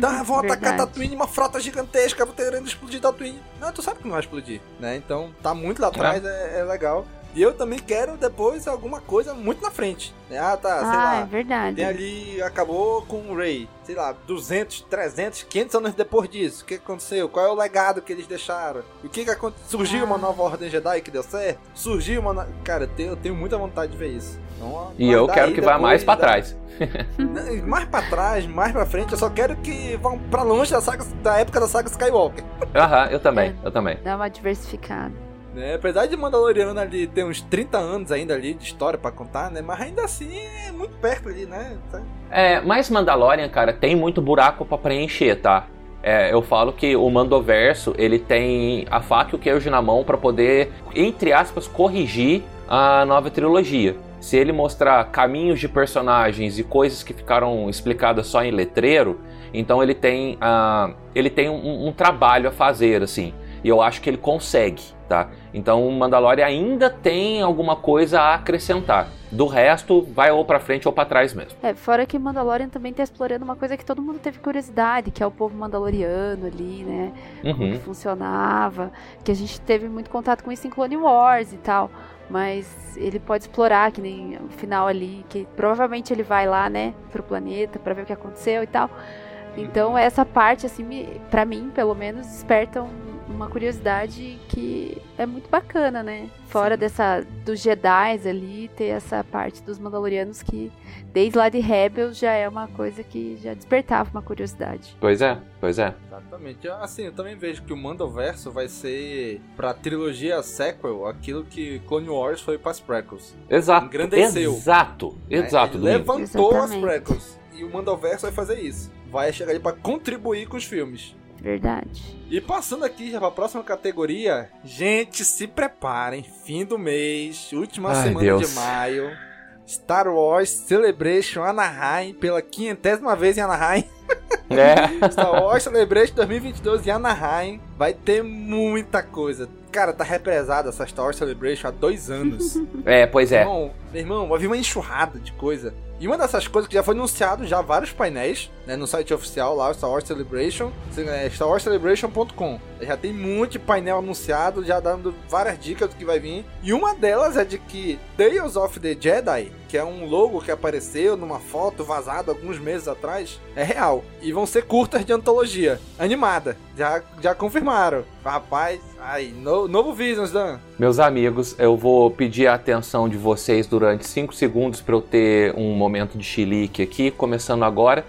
Tá, vão atacar Tatooine, uma frota gigantesca, vou querendo explodir Tatooine. Não, tu sabe que não vai explodir, né? Então tá muito lá atrás, é, é, é legal. E eu também quero depois alguma coisa muito na frente. Né? Ah, tá, sei ah, lá. é verdade. Tem ali, acabou com o Ray. Sei lá, 200, 300, 500 anos depois disso. O que aconteceu? Qual é o legado que eles deixaram? O que que aconteceu? Surgiu ah. uma nova Ordem Jedi que deu certo? Surgiu uma... No... Cara, eu tenho, eu tenho muita vontade de ver isso. Então, e eu quero que vá mais para da... trás. mais para trás, mais para frente, eu só quero que vão para longe da, saga, da época da saga Skywalker. Aham, eu também, eu também. Dá uma diversificada. Né? Apesar de Mandaloriano ali ter uns 30 anos ainda ali de história para contar, né? Mas ainda assim é muito perto ali, né? É, mas Mandalorian, cara, tem muito buraco para preencher, tá? É, eu falo que o Mandoverso ele tem a faca e o queijo na mão para poder, entre aspas, corrigir a nova trilogia. Se ele mostrar caminhos de personagens e coisas que ficaram explicadas só em letreiro, então ele tem, uh, ele tem um, um trabalho a fazer, assim. E eu acho que ele consegue, tá? Então o Mandalorian ainda tem alguma coisa a acrescentar. Do resto, vai ou para frente ou para trás mesmo. É, fora que Mandalorian também tá explorando uma coisa que todo mundo teve curiosidade, que é o povo mandaloriano ali, né? Uhum. Como que funcionava, que a gente teve muito contato com isso em Clone Wars e tal. Mas ele pode explorar, que nem o final ali, que provavelmente ele vai lá, né, pro planeta para ver o que aconteceu e tal. Então essa parte, assim, me, para mim, pelo menos, desperta um uma curiosidade que é muito bacana, né? Fora Sim. dessa dos Jedi ali, ter essa parte dos Mandalorianos que desde lá de Rebels já é uma coisa que já despertava uma curiosidade. Pois é, pois é. Exatamente. Assim, eu também vejo que o Mandoverso vai ser pra trilogia sequel aquilo que Clone Wars foi para as prequels. Exato. Engrandeceu. Exato. Né? Exato. Levantou Exatamente. as prequels. E o Mandoverso vai fazer isso. Vai chegar ali para contribuir com os filmes. Verdade. E passando aqui já pra próxima categoria, gente, se preparem, fim do mês, última Ai, semana Deus. de maio, Star Wars Celebration Anaheim, pela quinhentésima vez em Anaheim. É. Star Wars Celebration 2022 em Anaheim. Vai ter muita coisa. Cara, tá represada essa Star Wars Celebration há dois anos. É, pois é. Irmão, meu irmão, havia uma enxurrada de coisa. E uma dessas coisas que já foi anunciado já vários painéis, né, no site oficial lá, Star Wars Celebration, é starwarscelebration.com. Já tem muito painel anunciado, já dando várias dicas do que vai vir. E uma delas é de que Tales of the Jedi, que é um logo que apareceu numa foto vazada alguns meses atrás, é real. E vão ser curtas de antologia, animada. Já, já confirmaram. Rapaz, ai, no, novo Visions, Dan. Meus amigos, eu vou pedir a atenção de vocês durante 5 segundos para eu ter um momento de chilique aqui, começando agora.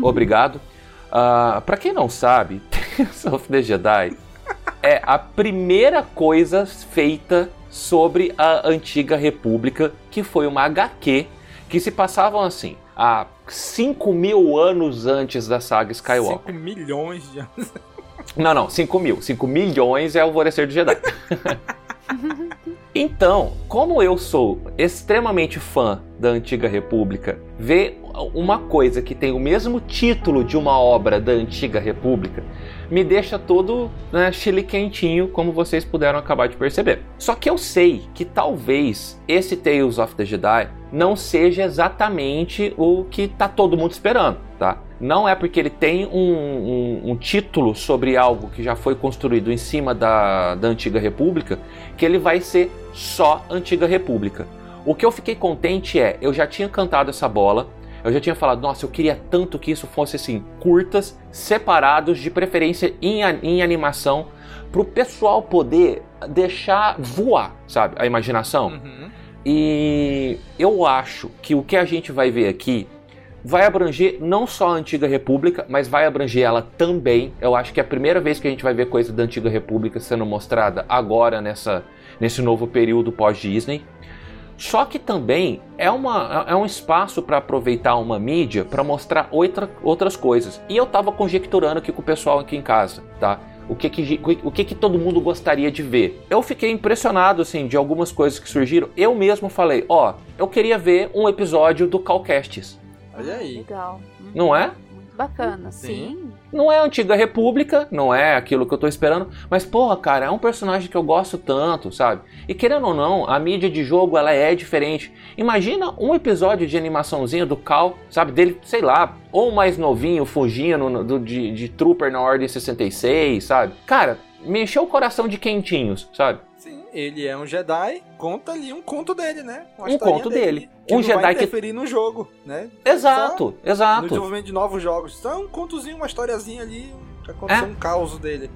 Obrigado. Uh, para quem não sabe, Tales of the Jedi é a primeira coisa feita sobre a antiga república, que foi uma HQ que se passavam assim, há 5 mil anos antes da saga Skywalker. 5 milhões de anos. Não, não, 5 mil. 5 milhões é o Alvorecer do Jedi. então, como eu sou extremamente fã da Antiga República, ver uma coisa que tem o mesmo título de uma obra da Antiga República me deixa todo né, chile quentinho, como vocês puderam acabar de perceber. Só que eu sei que talvez esse Tales of the Jedi não seja exatamente o que tá todo mundo esperando, tá? Não é porque ele tem um, um, um, título sobre algo que já foi construído em cima da, da Antiga República que ele vai ser só Antiga República. O que eu fiquei contente é, eu já tinha cantado essa bola, eu já tinha falado, nossa, eu queria tanto que isso fosse assim, curtas, separados, de preferência em, em animação, para o pessoal poder deixar voar, sabe, a imaginação. Uhum. E eu acho que o que a gente vai ver aqui vai abranger não só a Antiga República, mas vai abranger ela também. Eu acho que é a primeira vez que a gente vai ver coisa da Antiga República sendo mostrada agora nessa, nesse novo período pós-Disney. Só que também é, uma, é um espaço para aproveitar uma mídia para mostrar outra, outras coisas. E eu estava conjecturando aqui com o pessoal aqui em casa, tá? O que que, o que que todo mundo gostaria de ver? Eu fiquei impressionado, assim, de algumas coisas que surgiram. Eu mesmo falei, ó, oh, eu queria ver um episódio do Calcasts. Olha aí. Legal. Não é? Bacana, sim. sim. Não é a antiga república, não é aquilo que eu tô esperando, mas porra, cara, é um personagem que eu gosto tanto, sabe? E querendo ou não, a mídia de jogo ela é diferente. Imagina um episódio de animaçãozinha do Cal, sabe? Dele, sei lá, ou mais novinho, fugindo do, de, de Trooper na Ordem 66, sabe? Cara, me encheu o coração de quentinhos, sabe? ele é um Jedi, conta ali um conto dele, né? Uma um conto dele. dele que um Jedi vai interferir que no jogo, né? Exato, Só exato. No desenvolvimento de novos jogos. Então, um contozinho, uma historiazinha ali, que aconteceu é. um caos dele.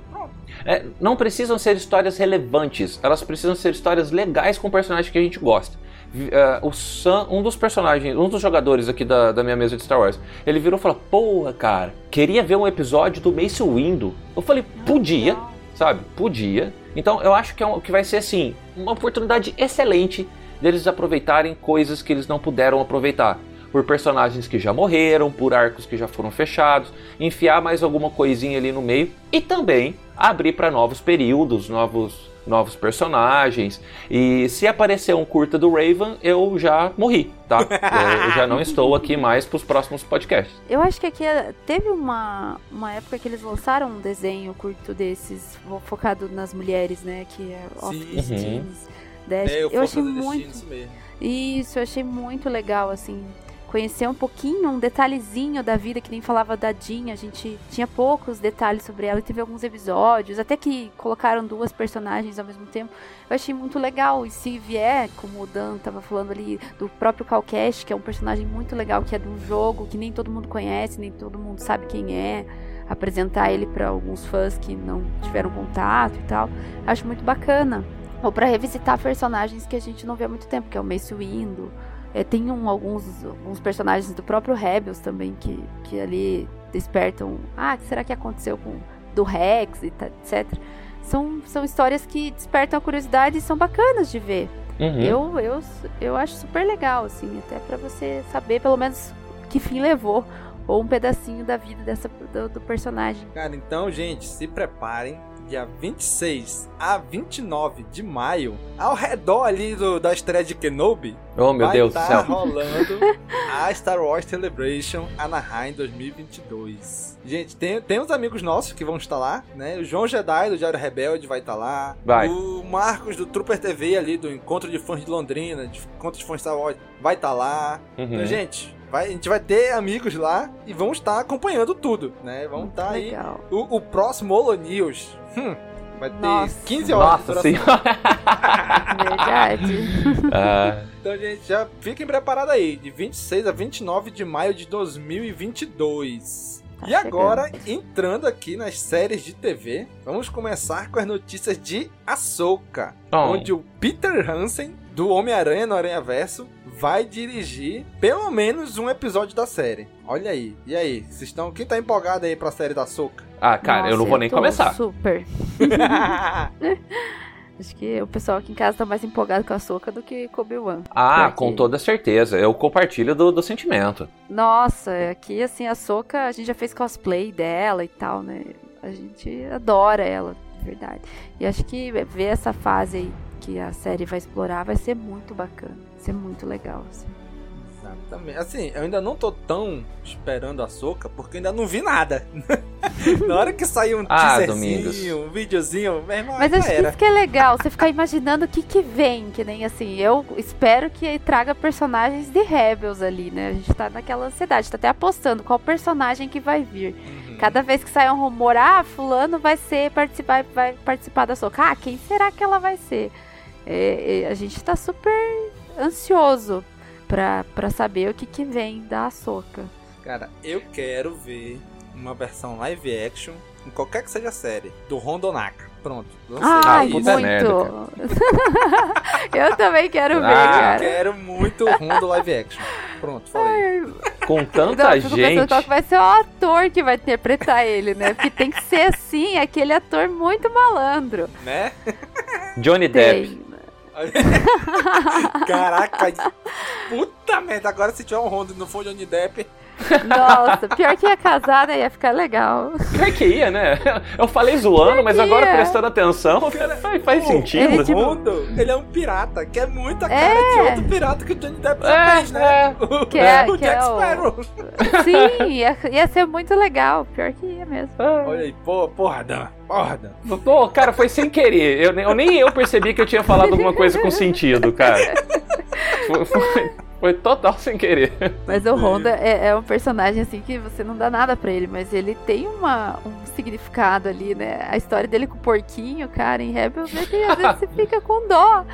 É, não precisam ser histórias relevantes, elas precisam ser histórias legais com personagens que a gente gosta. Uh, o Sam, um dos personagens, um dos jogadores aqui da, da minha mesa de Star Wars, ele virou e falou: Porra, cara, queria ver um episódio do Mace Windu. Eu falei: Podia, sabe? Podia. Então eu acho que, é um, que vai ser assim, uma oportunidade excelente deles aproveitarem coisas que eles não puderam aproveitar. Por personagens que já morreram, por arcos que já foram fechados, enfiar mais alguma coisinha ali no meio e também abrir para novos períodos, novos novos personagens. E se aparecer um curta do Raven, eu já morri, tá? eu já não estou aqui mais para os próximos podcasts. Eu acho que aqui é, teve uma, uma época que eles lançaram um desenho curto desses, focado nas mulheres, né? Que é Off the uhum. É, eu, eu achei muito. Isso, eu achei muito legal, assim conhecer um pouquinho, um detalhezinho da vida, que nem falava da Jean, a gente tinha poucos detalhes sobre ela, e teve alguns episódios, até que colocaram duas personagens ao mesmo tempo. Eu achei muito legal, e se vier, como o Dan tava falando ali, do próprio Calcash, que é um personagem muito legal, que é de um jogo que nem todo mundo conhece, nem todo mundo sabe quem é, apresentar ele para alguns fãs que não tiveram contato e tal, acho muito bacana. Ou para revisitar personagens que a gente não vê há muito tempo, que é o Mace Windu, é, tem um, alguns, alguns personagens do próprio Rebels também que, que ali despertam. Ah, o que será que aconteceu com do Rex e etc. São, são histórias que despertam a curiosidade e são bacanas de ver. Uhum. Eu, eu, eu acho super legal, assim, até para você saber pelo menos que fim levou ou um pedacinho da vida dessa, do, do, personagem. Cara, então, gente, se preparem dia 26 a 29 de maio, ao redor ali do, da estreia de Kenobi, Oh, meu vai Deus do tá céu. rolando a Star Wars Celebration Anaheim 2022. Gente, tem, tem uns amigos nossos que vão estar lá, né? O João Jedi do Diário Rebelde vai estar lá. Vai. O Marcos do Trooper TV ali, do Encontro de Fãs de Londrina, de Encontro de Fãs de Star Wars, vai estar lá. Uhum. Então, gente, vai, a gente vai ter amigos lá e vão estar acompanhando tudo, né? Vão estar aí. O, o próximo Holo News, hum, vai ter Nossa. 15 horas de Nossa senhora. Verdade. Ah, Então, gente, já fiquem preparados aí, de 26 a 29 de maio de 2022. Tá e agora, entrando aqui nas séries de TV, vamos começar com as notícias de Ahsoka, Bom. onde o Peter Hansen, do Homem-Aranha no Aranha Verso, vai dirigir pelo menos um episódio da série. Olha aí, e aí, vocês estão, quem tá empolgado aí pra série da Ahsoka? ah, cara, eu não Nossa, vou nem tô começar. Super. Acho que o pessoal aqui em casa tá mais empolgado com a Soca do que com o Obi-Wan. Ah, Porque- com toda certeza. Eu compartilho do, do sentimento. Nossa, aqui assim, a Soca, a gente já fez cosplay dela e tal, né? A gente adora ela, de verdade. E acho que ver essa fase aí que a série vai explorar vai ser muito bacana. Ser muito legal, assim. Exatamente. Assim, eu ainda não tô tão esperando a soca porque ainda não vi nada. Na hora que sair um Ah, teaserzinho, Domingos. um videozinho, meu irmão, Mas acho que era. isso que é legal, você ficar imaginando o que que vem, que nem assim, eu espero que traga personagens de Rebels ali, né? A gente tá naquela ansiedade, tá até apostando qual personagem que vai vir. Uhum. Cada vez que sai um rumor, ah, fulano vai ser participar, vai participar da Soca. Ah, quem será que ela vai ser? É, é, a gente tá super ansioso pra, pra saber o que, que vem da Soca. Cara, eu quero ver uma versão live action, em qualquer que seja a série, do Rondonaka. Pronto, lancei Ai, puta muito! merda, eu também quero ver, Ah, Eu cara. quero muito o Rondo live action. Pronto, falei. Com Não, tanta eu pensando gente. qual que vai ser o ator que vai interpretar ele, né? Porque tem que ser assim, aquele ator muito malandro. Né? Johnny Depp. Caraca, puta merda. Agora se tiver um Rondo e não for Johnny Depp, Nossa, pior que ia casar, né? Ia ficar legal. Pior que ia, né? Eu falei zoando, mas agora ia. prestando atenção, faz, faz o- sentido. Ele, tipo- Rondo, ele é um pirata, que é muita É. cara de outro pirata que o Johnny Depp já É, fez, né? é. O, Que é- o que é Jack o- Sparrow. Sim, ia, ia ser muito legal. Pior que ia mesmo. Olha aí, pô, porra, Dan, porra. Pô, cara, foi sem querer. Eu, eu nem eu percebi que eu tinha falado alguma coisa com sentido, cara. Foi, foi- foi total sem querer. Mas o Honda é, é um personagem assim que você não dá nada pra ele, mas ele tem uma, um significado ali, né? A história dele com o porquinho, cara, em Rebels, é que às vezes você fica com dó.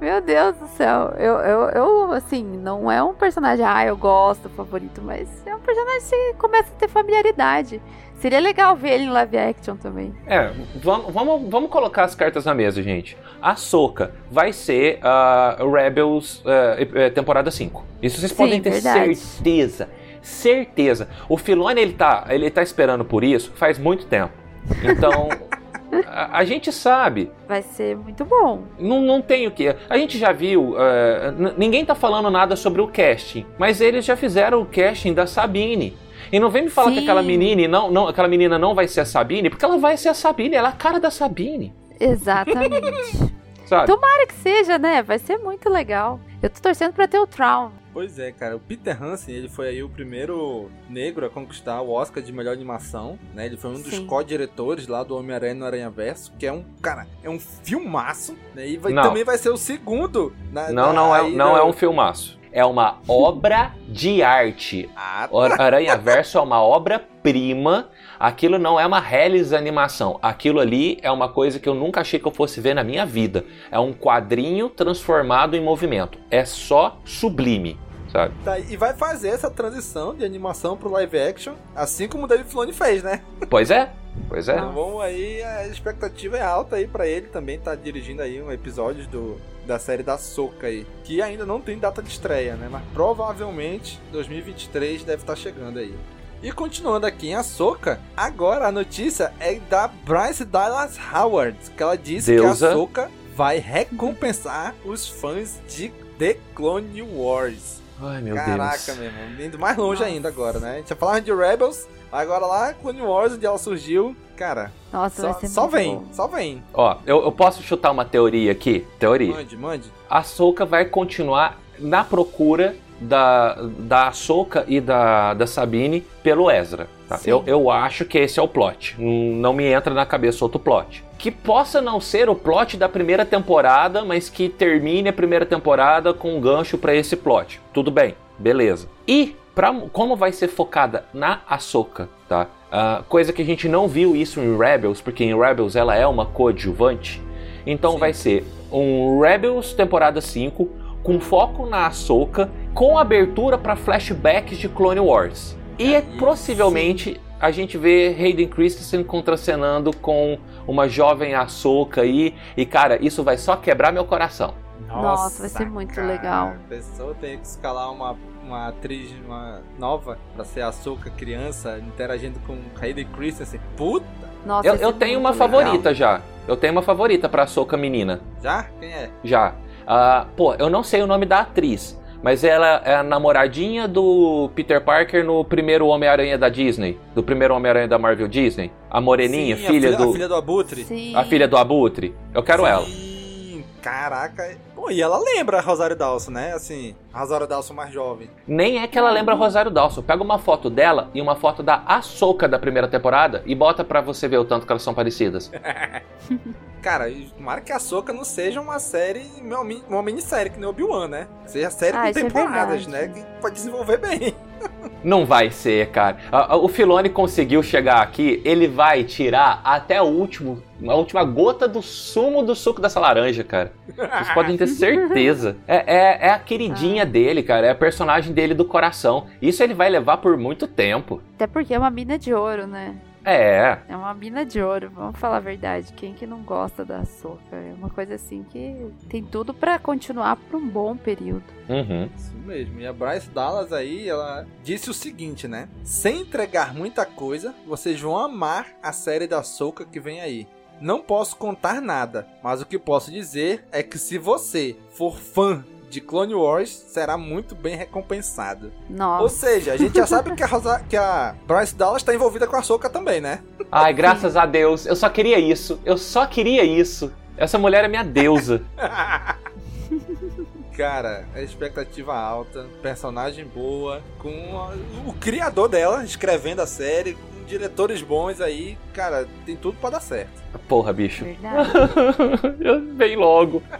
Meu Deus do céu. Eu, eu, eu, assim, não é um personagem, ah, eu gosto, favorito, mas é um personagem que começa a ter familiaridade. Seria legal ver ele em live action também. É, vamos, vamos, vamos colocar as cartas na mesa, gente. A Soca vai ser a Rebels eh, temporada 5. Isso vocês Sim, podem ter verdade. certeza. Certeza. O Filoni, ele tá, ele tá esperando por isso faz muito tempo. Então, a, a gente sabe. Vai ser muito bom. Não, não tem o que. A gente já viu. n- ninguém tá falando nada sobre o casting. Mas eles já fizeram o casting da Sabine. E não vem me falar que Sim. aquela menina não, não, aquela menina não vai ser a Sabine, porque ela vai ser a Sabine, ela é a cara da Sabine. Exatamente. Sabe? Tomara que seja, né? Vai ser muito legal. Eu tô torcendo pra ter o Traum. Pois é, cara. O Peter Hansen, ele foi aí o primeiro negro a conquistar o Oscar de melhor animação, né? Ele foi um dos co-diretores lá do Homem-Aranha no Aranha Verso, que é um, cara, é um filmaço, né? E vai- Não. também vai ser o segundo. Na, Não, na- não é, aí não no- é um filmaço. É uma obra de arte. Ah, O Aranha Verso é uma obra-prima. Aquilo não é uma relis animação. Aquilo ali é uma coisa que eu nunca achei que eu fosse ver na minha vida. É um quadrinho transformado em movimento. É só sublime, sabe? tá, e vai fazer essa transição de animação pro live action, assim como o David Filoni fez, né? Pois é, pois é. Então vamos aí, a expectativa é alta aí pra ele também tá dirigindo aí um episódio do, da série da Soca aí, que ainda não tem data de estreia, né? Mas provavelmente 2023 deve estar chegando aí. E continuando aqui em Ahsoka, agora a notícia é da Bryce Dallas Howard, que ela disse que Deusa. a Ahsoka vai recompensar os fãs de The Clone Wars. Ai, meu Caraca, Deus. meu irmão, indo mais longe Nossa. ainda agora, né? A gente já falava de Rebels, agora lá Clone Wars, onde ela surgiu, Cara, Nossa, só, vai ser só muito vem, bom. só vem. Ó, eu, eu posso chutar uma teoria aqui? Teoria. Mande, mande. A Ahsoka vai continuar na procura da, da Ahsoka e da, da Sabine pelo Ezra. tá? Eu, eu acho que esse é o plot. Não me entra na cabeça outro plot. Que possa não ser o plot da primeira temporada, mas que termine a primeira temporada com um gancho pra esse plot. Tudo bem, beleza. E pra, como vai ser focada na Ahsoka, tá? Ah, coisa que a gente não viu isso em Rebels, porque em Rebels ela é uma coadjuvante. Então Sim. vai ser um Rebels temporada 5 com foco na Ahsoka, com abertura para flashbacks de Clone Wars. E Aí possivelmente a gente vê Hayden Christensen contracenando com uma jovem Ahsoka aí. E cara, isso vai só quebrar meu coração. Nossa, vai ser muito legal. A pessoa tem que escalar uma, uma atriz uma nova pra ser a Soca criança interagindo com Hayden Christensen. Puta! Nossa, Eu, eu tenho uma legal. favorita já. Eu tenho uma favorita pra Ahsoka menina. Já? Quem é? Já. Ah, pô, eu não sei o nome da atriz, mas ela é a namoradinha do Peter Parker no primeiro Homem-Aranha da Disney, do primeiro Homem-Aranha da Marvel Disney. A moreninha, Sim, a filha, do A filha do Abutre. Sim. a filha do Abutre. Eu quero ela. Caraca. Pô, e ela lembra a Rosário Dawson, né? Assim, a Rosário Dawson mais jovem. Nem é que ela lembra Rosário Dawson. Pega uma foto dela e uma foto da Ahsoka da primeira temporada e bota pra você ver o tanto que elas são parecidas. Cara, tomara que a Soca não seja uma série, uma mini- uma minissérie que nem Obi-Wan, né? Seja série Ah, com é temporadas, né? verdade. Que pode desenvolver bem. Não vai ser, cara. Ah, ah, O Filone conseguiu chegar aqui, ele vai tirar até o último, a última gota do sumo do suco dessa laranja, cara. Vocês podem ter certeza. É, é, é a queridinha dele, cara. É a personagem dele do coração. Isso ele vai levar por muito tempo. Até porque é uma mina de ouro, né? É. É uma mina de ouro, vamos falar a verdade. Quem que não gosta da Soca? É uma coisa assim que tem tudo pra continuar por um bom período. Uhum. Isso mesmo. E a Bryce Dallas aí, ela disse o seguinte, né? Sem entregar muita coisa, vocês vão amar a série da Soca que vem aí. Não posso contar nada, mas o que posso dizer é que se você for fã de Clone Wars, será muito bem recompensado. Nossa. Ou seja, a gente já sabe que a, Rosa- que a Bryce Dallas tá envolvida com a Soca também, né? Ai, graças a Deus. Eu só queria isso. Eu só queria isso. Essa mulher é minha deusa. Cara, a expectativa alta, personagem boa, com a- o criador dela escrevendo a série, com diretores bons aí, cara, tem tudo pra dar certo. Porra, bicho. Verdade. Vem logo.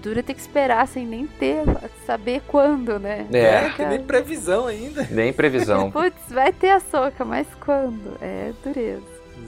Dura ter que esperar sem nem ter, saber quando, né? É. que nem previsão ainda. Nem previsão. Putz, vai ter a soca, mas quando? É dureza.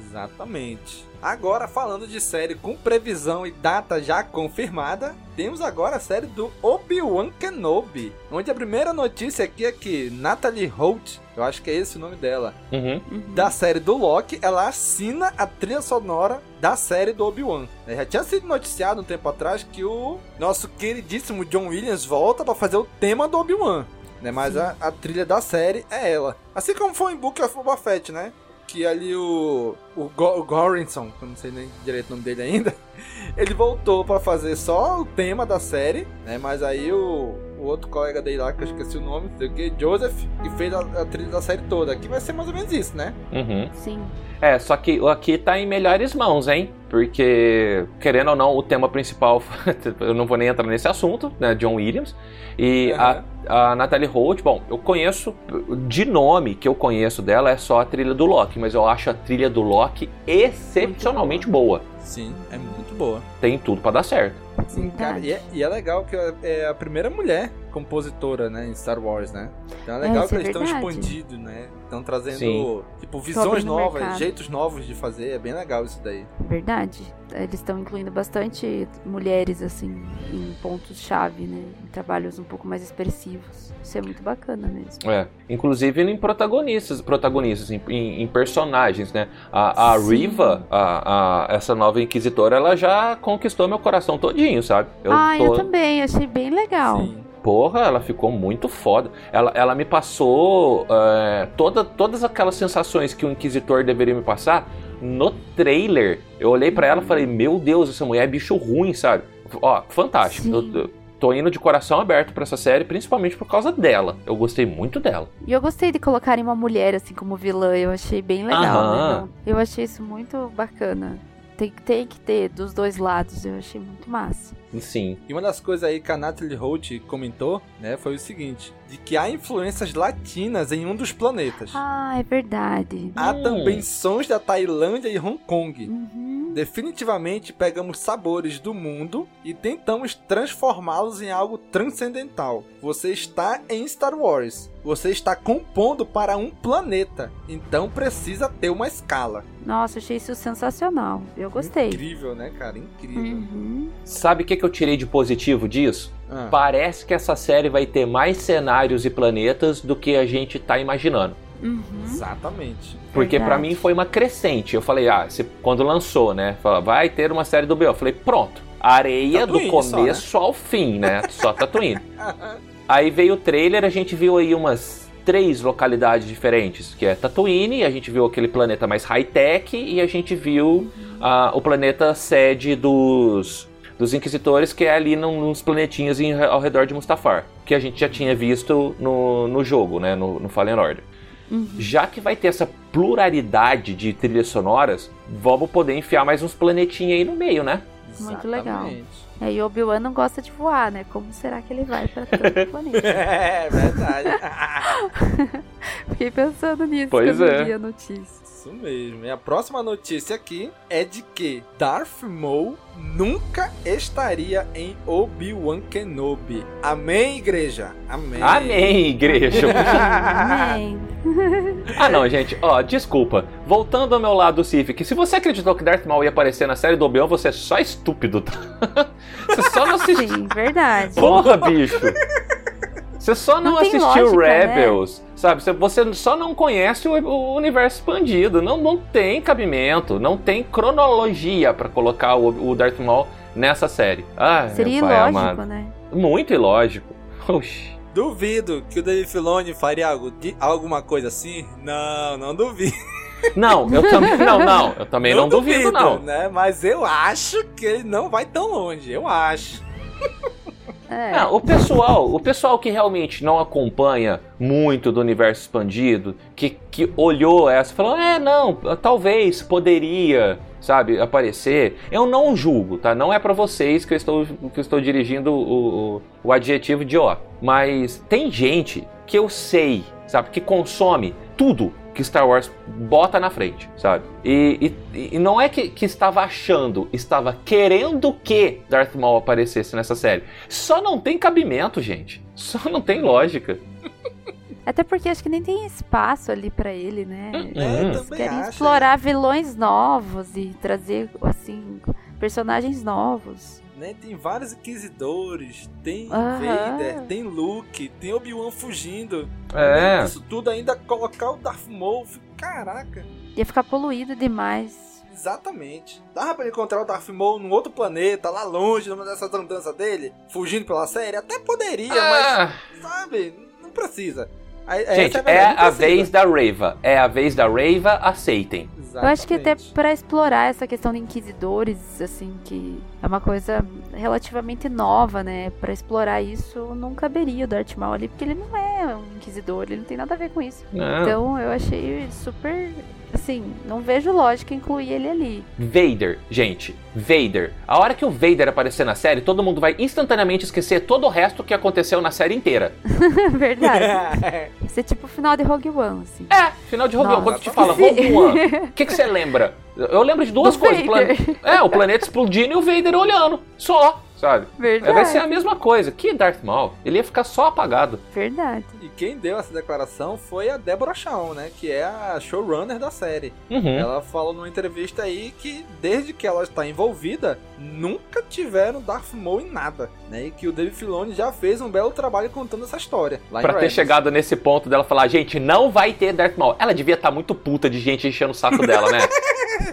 Exatamente. Agora, falando de série com previsão e data já confirmada, temos agora a série do Obi-Wan Kenobi, onde a primeira notícia aqui é que Natalie Holt, eu acho que é esse o nome dela, Uhum. Uhum. da série do Loki, ela assina a trilha sonora da série do Obi-Wan. É, Já tinha sido noticiado um tempo atrás que o nosso queridíssimo John Williams volta pra fazer o tema do Obi-Wan. Né? Mas a, a trilha da série é ela. Assim como foi em Book of Boba Fett, né? Que ali o, o, Go, o Gorinson, que eu não sei nem direito o nome dele ainda, ele voltou pra fazer só o tema da série, né? Mas aí o, o outro colega dele lá, que eu esqueci o nome, não sei o que, Joseph, que fez a, a trilha da série toda. Aqui vai ser mais ou menos isso, né? Uhum. Sim. É, só que aqui tá em melhores mãos, hein? Porque, querendo ou não, o tema principal, eu não vou nem entrar nesse assunto, né? John Williams. E Aham. a, a Natalie Holt, bom, eu conheço, de nome que eu conheço dela é só a trilha do Loki, mas eu acho a trilha do Loki excepcionalmente boa. Sim, é muito boa. Tem tudo pra dar certo. Sim, cara, e é, e é legal que é- é a primeira mulher compositora, né, em Star Wars, né? Então é legal isso que é eles estão verdade. expandindo, né? Estão trazendo, Sim. tipo, visões novas, mercado. jeitos novos de fazer. É bem legal isso daí. Verdade. Eles estão incluindo bastante mulheres, assim, em pontos-chave, né? Em trabalhos um pouco mais expressivos. Isso é muito bacana mesmo. É, inclusive em protagonistas, protagonistas, em, em- em personagens, né? A, a. Riva, a, a- essa nova inquisitora, ela já conquistou meu coração todinho, sabe? Eu ah, tô- eu também. Achei bem legal. Sim. Porra, ela ficou muito foda. Ela, ela me passou é, toda, todas aquelas sensações que o Inquisitor deveria me passar no trailer. Eu olhei pra ela e falei, meu Deus, essa mulher é bicho ruim, sabe? Ó, fantástico. Eu- eu tô indo de coração aberto pra essa série, principalmente por causa dela. Eu gostei muito dela. E eu gostei de colocarem uma mulher assim como vilã, eu achei bem legal. Né? Eu achei isso muito bacana. Tem, tem que ter dos dois lados, eu achei muito massa. Sim. E uma das coisas aí que a Natalie Holt comentou, né, foi o seguinte: de que há influências latinas em um dos planetas. Ah, é verdade. Há Hum. também sons da Tailândia e Hong Kong. Uhum. Definitivamente pegamos sabores do mundo e tentamos transformá-los em algo transcendental. Você está em Star Wars. Você está compondo para um planeta, então precisa ter uma escala. Nossa, achei isso sensacional. Eu gostei. Incrível, né, cara? Incrível. Uhum. Sabe o que, que eu tirei de positivo disso? Ah, Parece que essa série vai ter mais cenários e planetas do que a gente tá imaginando. Uhum. Exatamente. Porque pra Verdade. mim foi uma crescente. Eu falei, ah, quando lançou, né? Fala, vai ter uma série do B.O. Eu falei, pronto. Areia Tatooine do só, começo ao fim, né? Só Tatooine. Aí veio o trailer, a gente viu aí umas três localidades diferentes, que é Tatooine, a gente viu aquele planeta mais high-tech e a gente viu ah, o planeta sede dos, dos Inquisitores, que é ali num, nos planetinhas em- ao redor de Mustafar, que a gente já tinha visto no, no jogo, né, no, no Fallen Order. Uhum. Já que vai ter essa pluralidade de trilhas sonoras, vamos poder enfiar mais uns planetinhas aí no meio, né? Muito legal. É, e o Obi-Wan não gosta de voar, né? Como será que ele vai pra tanto planeta? É verdade. Fiquei pensando nisso Pois quando é. eu vi a notícia. Isso mesmo. E a próxima notícia aqui é de que Darth Maul nunca estaria em Obi-Wan Kenobi. Amém, igreja? Amém. Amém, igreja! Amém. ah, não, gente, ó, desculpa. Voltando ao meu lado Civic, se você acreditou que Darth Maul ia aparecer na série do Obi-Wan, você é só estúpido, tá? Você só não assistiu. Sim, verdade. Porra, bicho! Você só não, Não assistiu lógica, né? Sabe? Você- só não conhece o, universo expandido. Não, não tem cabimento, não tem cronologia pra colocar o, o Darth Maul nessa série. Ah, Seria ilógico, amado. né? Muito ilógico. Oxi. Duvido que o Dave Filoni faria algo, de- alguma coisa assim. Não, não duvido. Não, eu também não, não. Eu também não, duvido, não. Né? Mas eu acho que ele não vai tão longe. Eu acho. É. Ah, o pessoal, o pessoal que realmente não acompanha muito do universo expandido, que, que olhou essa e falou, é, não, talvez, poderia, sabe, aparecer. Eu não julgo, tá? Não é pra vocês que eu estou, que eu estou dirigindo o, o, o adjetivo de ó. Mas tem gente que eu sei, sabe, que consome tudo que Star Wars bota na frente, sabe? E, e, e não é que, que estava achando, estava querendo que Darth Maul aparecesse nessa série. Só não tem cabimento, gente. Só não tem lógica. Até porque acho que nem tem espaço ali pra ele, né? É. Eles também querem acho. explorar vilões novos e trazer, assim, personagens novos. Né? Tem vários inquisidores, tem Aham. Vader, tem Luke, tem Obi-Wan fugindo. É. Além disso tudo, ainda colocar o Darth Maul. Caraca. Ia ficar poluído demais. Exatamente. Dava pra ele encontrar o Darth Maul num outro planeta, lá longe, numa dessas andanças dele, fugindo pela série? Até poderia, Ah, mas, sabe, não precisa. Gente, é verdade, não a vez da Reva. É a vez da Reva, aceitem. Eu acho que até Exatamente. pra explorar essa questão de inquisidores, assim, que é uma coisa relativamente nova, né? Pra explorar isso, não caberia o Darth Maul ali, porque ele não é um inquisidor, ele não tem nada a ver com isso. Não. Então eu achei super. Assim, não vejo lógica incluir ele ali. Vader, gente, Vader. A hora que o Vader aparecer na série, todo mundo vai instantaneamente esquecer todo o resto que aconteceu na série inteira. Verdade. Vai ser tipo o final de Rogue One, assim. É, final de Rogue One, Nossa. quando te fala Rogue One, o que, você lembra? Eu lembro de duas Do coisas. plane- É, o planeta explodindo e o Vader olhando. Só, sabe? Verdade. Vai ser a mesma coisa. Que Darth Maul? Ele ia ficar só apagado. Verdade. E quem deu essa declaração foi a Deborah Shaw, né? Que é a showrunner da série. Uhum. Ela falou numa entrevista aí que desde que ela está envolvida, nunca tiveram Darth Maul em nada, né? E que o Dave Filoni já fez um belo trabalho contando essa história. Lá em Pra ter chegado nesse ponto dela falar, gente, não vai ter Darth Maul. Ela devia estar muito puta de gente enchendo o saco dela, né?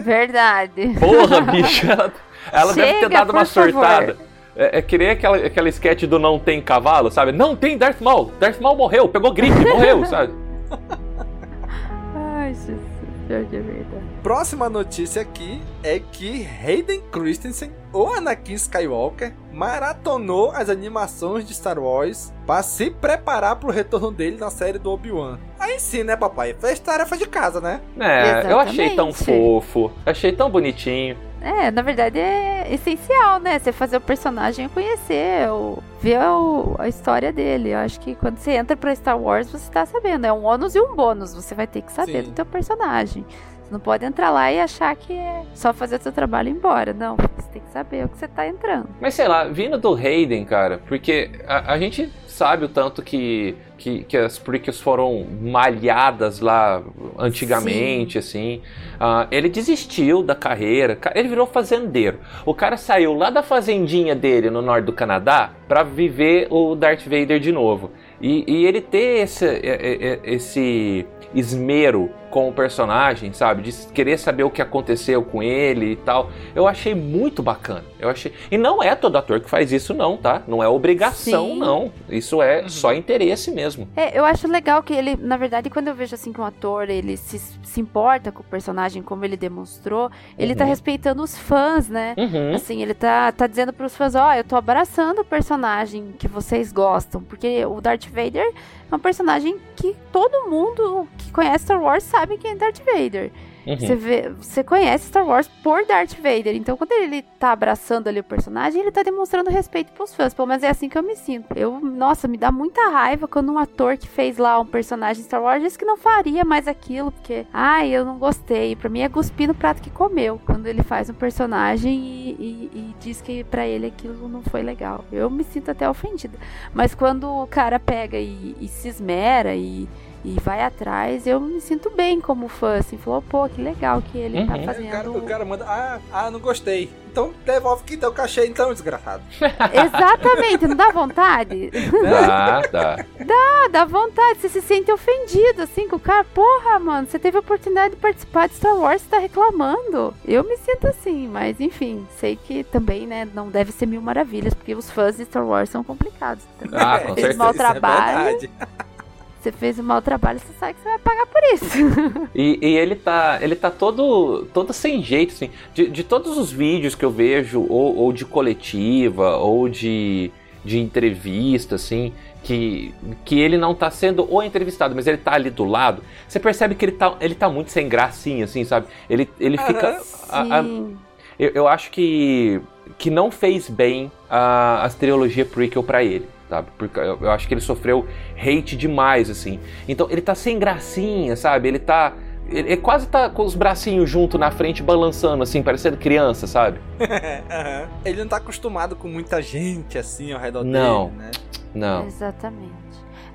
Verdade. Porra, bicho. Ela, ela deve ter Chega, dado uma favor. surtada. É, é que nem aquela, aquela sketch do não tem cavalo, sabe? Não tem Darth Maul. Darth Maul morreu, pegou gripe, morreu, sabe? Ai, Jesus. É. Próxima notícia aqui é que Hayden Christensen o Anakin Skywalker maratonou as animações de Star Wars para se preparar pro retorno dele na série do Obi-Wan. Aí sim, né, papai? Fez tarefa de casa, né? É, eu achei tão Exatamente. fofo, achei tão bonitinho. É, na verdade é essencial, né? Você fazer o personagem conhecer, o, ver o- a história dele. Eu acho que quando você entra pra Star Wars, você tá sabendo. É um ônus e um bônus. Você vai ter que saber Sim. do teu personagem. Você não pode entrar lá e achar que é só fazer o seu trabalho e ir embora. Não, você tem que saber o que você tá entrando. Mas sei lá, vindo do Hayden, cara, porque a, a gente sabe o tanto que, que, que as prequels foram malhadas lá antigamente, assim. Ah, ele desistiu da carreira, ca- ele virou fazendeiro. O cara saiu lá da fazendinha dele no norte do Canadá pra viver o Darth Vader de novo. E, e ele ter esse, é, é, é, esse esmero com o personagem, sabe? De querer saber o que aconteceu com ele e tal. Eu achei muito bacana. Eu achei. E não é todo ator que faz isso, não, tá? Não é obrigação, Sim. não. Isso é só interesse mesmo. É, eu acho legal que ele, na verdade, quando eu vejo assim que um ator ele se, se importa com o personagem como ele demonstrou, ele tá Uhum. respeitando os fãs, né? Uhum. Assim, ele tá, tá dizendo pros fãs, ó, eu tô abraçando o personagem que vocês gostam. Porque o Darth Vader é um personagem que todo mundo que conhece Star Wars sabe quem é Darth Vader. Uhum. Você, vê, você conhece Star Wars por Darth Vader. Então, quando ele tá abraçando ali o personagem, ele tá demonstrando respeito pros fãs. Pelo menos é assim que eu me sinto. Eu, nossa, me dá muita raiva quando um ator que fez lá um personagem Star Wars diz que não faria mais aquilo, porque, ai, eu não gostei. Pra mim é cuspir no prato que comeu. Quando ele faz um personagem e, e- e diz que pra ele aquilo não foi legal. Eu me sinto até ofendida. Mas quando o cara pega e, e se esmera e e vai atrás, eu me sinto bem como fã, assim, falou, pô, que legal que ele tá Uhum. Aí fazendo. O cara, o cara manda, ah, ah, não gostei. Então devolve que deu cachê, então, desgraçado. Exatamente, não dá vontade? Dá, dá. Ah, dá vontade, você se sente ofendido, assim, com o cara, porra, mano, você teve a oportunidade de participar de Star Wars, você tá reclamando. Eu me sinto assim, mas enfim, sei que também, né, não deve ser mil maravilhas, porque os fãs de Star Wars são complicados. também. Ah, com Fez certeza. mau Isso é verdade. Você fez um mau trabalho, você sabe que você vai pagar por isso. E, e ele tá, ele tá todo, todo sem jeito, assim. De, de todos os vídeos que eu vejo, ou, ou de coletiva, ou de, de entrevista, assim, que, que ele não tá sendo o entrevistado, mas ele tá ali do lado, você percebe que ele tá, ele tá muito sem gracinha, assim, sabe? Ele, ele fica. a- a- Sim. eu, eu acho que, que não fez bem a, a trilogia prequel pra ele, sabe? Porque eu, acho que ele sofreu hate demais, assim. Então ele tá sem gracinha, sabe? Ele tá. Ele, quase tá com os bracinhos junto na frente, balançando, assim, parecendo criança, sabe? Aham. Ele não tá acostumado com muita gente assim ao redor Não. dele, né? Não. Exatamente.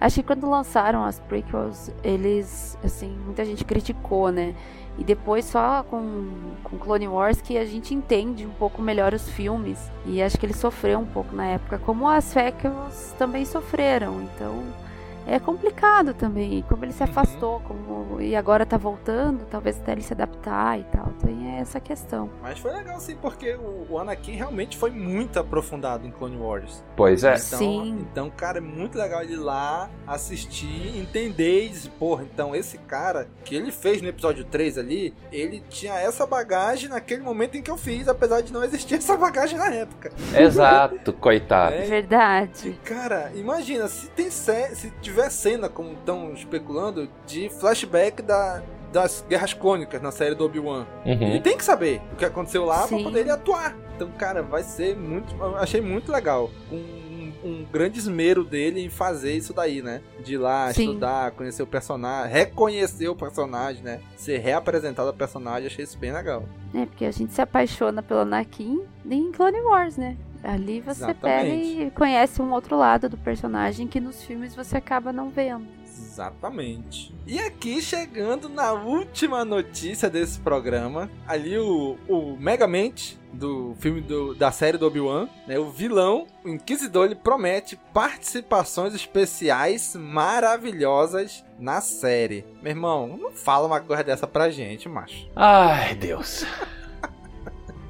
Acho que quando lançaram as prequels, eles, assim, muita gente criticou, né? E depois só com, com Clone Wars que a gente entende um pouco melhor os filmes. E acho que ele sofreu um pouco na época, como as prequels também sofreram. Então é complicado também. Como ele se Uhum. afastou como, e agora tá voltando, talvez até ele se adaptar e tal. Tem essa questão. Mas foi legal sim, porque o, o Anakin realmente foi muito aprofundado em Clone Wars. Pois é. Então, Sim. então, cara, é muito legal ele ir lá assistir, entender e dizer, porra, então esse cara que ele fez no episódio 3 ali, ele tinha essa bagagem naquele momento em que eu fiz, apesar de não existir essa bagagem na época. Exato, coitado. É, Verdade. Cara, imagina, se tem se tiver cena, como estão especulando, de flashback da, das Guerras Clônicas na série do Obi-Wan. Ele Uhum. tem que saber o que aconteceu lá pra Sim. poder ele atuar. Então, cara, vai ser muito. eu Achei muito legal. Um, um grande esmero dele em fazer isso daí, né? De ir lá, Sim. estudar, conhecer o personagem, reconhecer o personagem, né? Ser reapresentado ao personagem, achei isso bem legal. É, porque a gente se apaixona pelo Anakin em Clone Wars, né? Ali você pega Exatamente. e conhece um outro lado do personagem que nos filmes você acaba não vendo. Exatamente. E aqui, chegando na última notícia desse programa, ali o, o Megamente do filme do- da série do Obi-Wan, né, o vilão, o Inquisidor, ele promete participações especiais maravilhosas na série. Meu irmão, não fala uma coisa dessa pra gente, macho. Ai, Deus.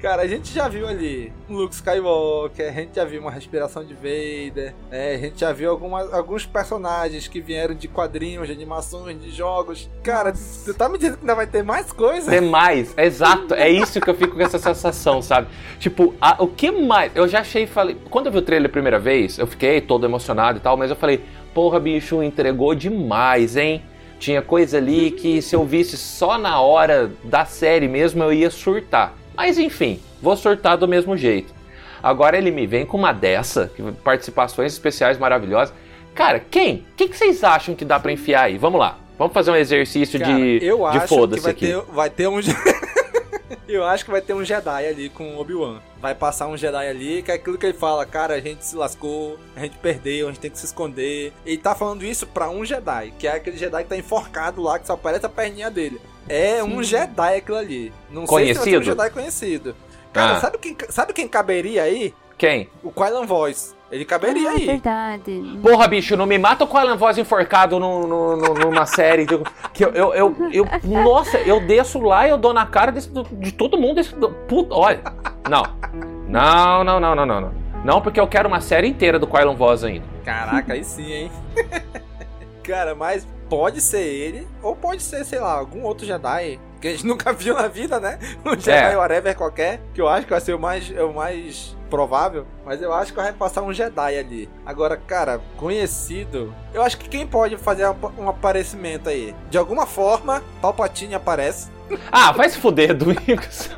Cara, a gente já viu ali Luke Skywalker, a gente já viu uma respiração de Vader, é, a gente já viu algumas, alguns personagens que vieram de quadrinhos, de animações, de jogos. Cara, você tá me dizendo que ainda vai ter mais coisa? Tem mais, exato. É isso que eu fico com essa sensação, sabe? Tipo, a- o que mais? Eu já achei, falei. Quando eu vi o trailer a primeira vez, eu fiquei todo emocionado e tal, mas eu falei, porra, bicho, entregou demais, hein? Tinha coisa ali que se eu visse só na hora da série mesmo, eu ia surtar. Mas enfim, vou surtar do mesmo jeito. Agora ele me vem com uma dessa, que- participações especiais maravilhosas. Cara, quem? O que, que vocês acham que dá pra enfiar aí? Vamos lá. Vamos fazer um exercício Cara, de, eu de foda-se vai aqui. ter, vai ter um. eu acho que vai ter um Jedi ali com o Obi-Wan. Vai passar um Jedi ali, que é aquilo que ele fala, cara, a gente se lascou, a gente perdeu, a gente tem que se esconder. Ele tá falando isso pra um Jedi, que é aquele Jedi que tá enforcado lá, que só aparece a perninha dele. É um Jedi aquilo ali. Não sei se ser um Conhecido? Jedi conhecido. Cara, Ah. sabe, quem, sabe quem caberia aí? Quem? O Quailan Voice. Ele caberia Ah, aí. verdade. Porra, bicho, não me mata a Alan Voz enforcado no, no- no- numa série. de- Que eu, eu, eu, eu- Nossa, eu desço lá e eu dou na cara desse- de todo mundo. Desse, puta, olha. Não. Não, não, não, não, não, não. Não, porque eu quero uma série inteira do Quylon Voz ainda. Caraca, aí sim, hein? Cara, mas pode ser ele, ou pode ser, sei lá, algum outro Jedi que a gente nunca viu na vida, né? Um Jedi É. whatever qualquer, que eu acho que vai ser o mais, é o mais provável, mas eu acho que vai passar um Jedi ali. Agora, cara, conhecido, eu acho que quem pode fazer um, aparecimento aí? De alguma forma, Palpatine aparece. Ah, vai se fuder, Domingos.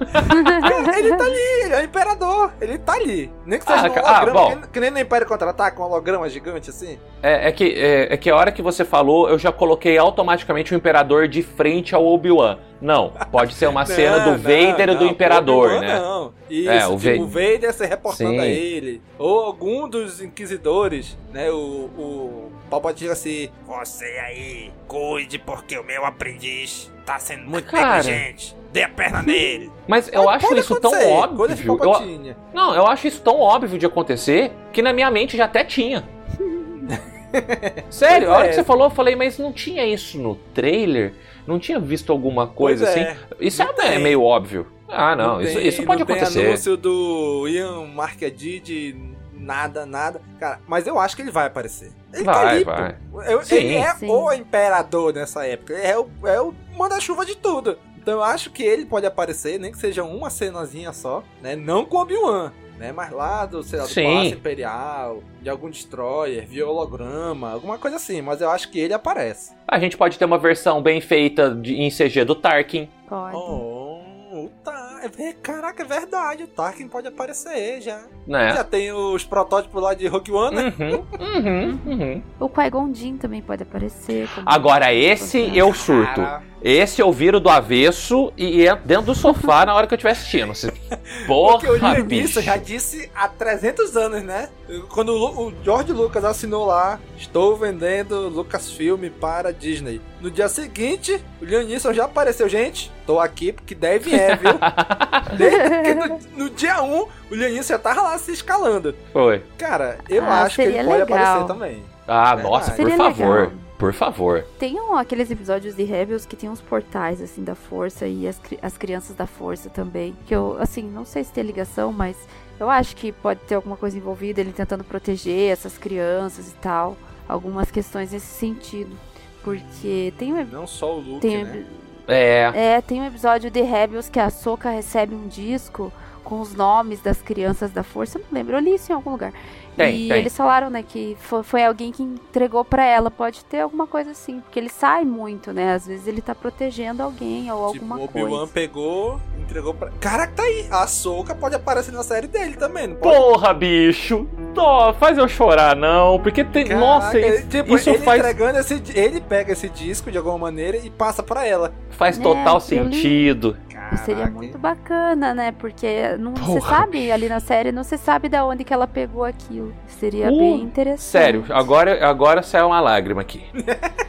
ele tá ali, ele é o imperador, ele tá ali. Nem que seja Ah, um ah, holograma, bom. que, que nem no Império Contra-Ataca, um holograma gigante assim. É, é que, é, é que a hora que você falou, eu já coloquei automaticamente o Imperador de frente ao Obi-Wan. Não, pode ser uma cena do Não, Vader não, e do não, Imperador, né? Não. Isso, É, o tipo, Va- o Vader se reportando Sim. a ele. Ou algum dos inquisidores, né? O, o Palpatine assim, você aí, cuide porque o meu aprendiz tá sendo muito Cara. negligente. Dê a perna nele. Mas eu Pode acho isso tão acontecer, óbvio. Eu, não, eu acho isso tão óbvio de acontecer que na minha mente já até tinha. Sério, a hora é. que você falou, eu falei, mas não tinha isso no trailer? Não tinha visto alguma coisa Pois assim? é. Isso é, tem. meio óbvio. Ah, não, isso, tem- isso pode não Tem acontecer. anúncio do Ian Marquedi de nada, nada. Cara, mas eu acho que ele vai aparecer. Ele tá Vai, ali, vai. Eu- Sim. ele é Sim. o imperador nessa época. Ele é o, é o manda-chuva de tudo. Então eu acho que ele pode aparecer, nem que seja uma cenazinha só, né? Não com Obi-Wan. Né, mas lá do, sei lá, do Sim. Palácio Imperial, de algum destroyer, via holograma, alguma coisa assim, mas eu acho que ele aparece. A gente pode ter uma versão bem feita de, em CG do Tarkin. Pode. Oh, o Tar- é Caraca, é verdade, o Tarkin pode aparecer já. Né? Já tem os protótipos lá de Rogue One, né? Uhum, uhum, uhum. O Qui-Gon Jinn também pode aparecer. Agora, esse eu surto. Cara, Esse eu viro do avesso e entro dentro do sofá na hora que eu estiver assistindo. Se- Porra, Porque o Liam bicho. Neeson já disse há 300 anos, né? Quando o o George Lucas assinou lá, estou vendendo Lucasfilm para Disney. No dia seguinte, o Liam Neeson já apareceu. Gente, tô aqui porque deve é, viu? Desde que no, no dia 1, o Liam Neeson já tava lá se escalando. Foi. Cara, eu Ah, acho que ele seria pode legal. aparecer também. Ah, Verdade. nossa, por Seria favor. legal. Por favor. Tem um- aqueles episódios de Rebels que tem uns portais, assim, da força e as, as crianças da força também. Que eu, assim, não sei se tem ligação, mas eu acho que pode ter alguma coisa envolvida, ele tentando proteger essas crianças e tal. Algumas questões nesse sentido. Porque tem um, Não só o Luke, tem, né? É. é, tem um episódio de Rebels que a Soka recebe um disco com os nomes das crianças da força. Eu não lembro, eu li isso em algum lugar. Tem, e tem. eles falaram, né, que fo- foi, alguém que entregou pra ela. Pode ter alguma coisa assim, porque ele sai muito, né? Às vezes ele tá protegendo alguém ou Tipo, alguma o Obi-Wan coisa. pegou, entregou pra. Caraca, tá aí. A Soca pode aparecer na série dele também, não pode? Porra, bicho. Dó, faz eu chorar, não. Porque tem. Caraca, nossa, ele- isso, tipo, isso ele faz, entregando esse. Ele pega esse disco de alguma maneira e passa pra ela. faz É, total li. sentido. E seria muito bacana, né? Porque não se Porra, sabe ali na série, não se sabe da onde que ela pegou aquilo. Seria Uh, bem interessante. Sério, agora, agora saiu uma lágrima aqui.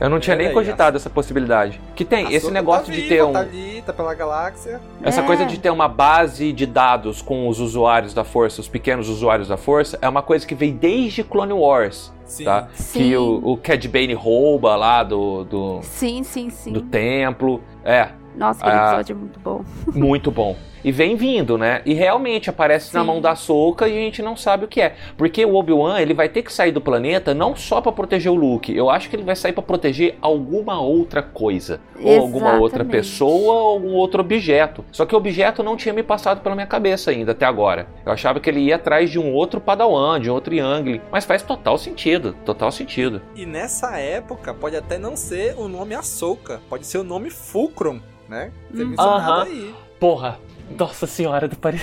Eu não tinha Olha nem cogitado essa possibilidade. Que tem A esse negócio tá de viva, ter um. Tá ali, tá pela galáxia. Essa É. coisa de ter uma base de dados com os usuários da força, os pequenos usuários da força, é uma coisa que veio desde Clone Wars, Sim. tá? Sim. Que o, o Cad Bane rouba lá do, do, Sim, sim, sim. do templo. É. Nossa, aquele Ah. episódio é muito bom. Muito bom. E vem vindo, né? E realmente aparece na Sim. mão da Soca e a gente não sabe o que é. Porque o Obi-Wan, ele vai ter que sair do planeta não só pra proteger o Luke. Eu acho que ele vai sair pra proteger alguma outra coisa. Ou alguma outra Exatamente. pessoa ou algum outro objeto. Só que o objeto não tinha me passado pela minha cabeça ainda até agora. Eu achava que ele ia atrás de um outro Padawan, de um outro Yang. Mas faz total sentido. Total sentido. E nessa época pode até não ser o nome Ahsoka, pode ser o nome Fulcrum, né? Hum. mencionado Aham. aí. Porra. Nossa senhora do Paris.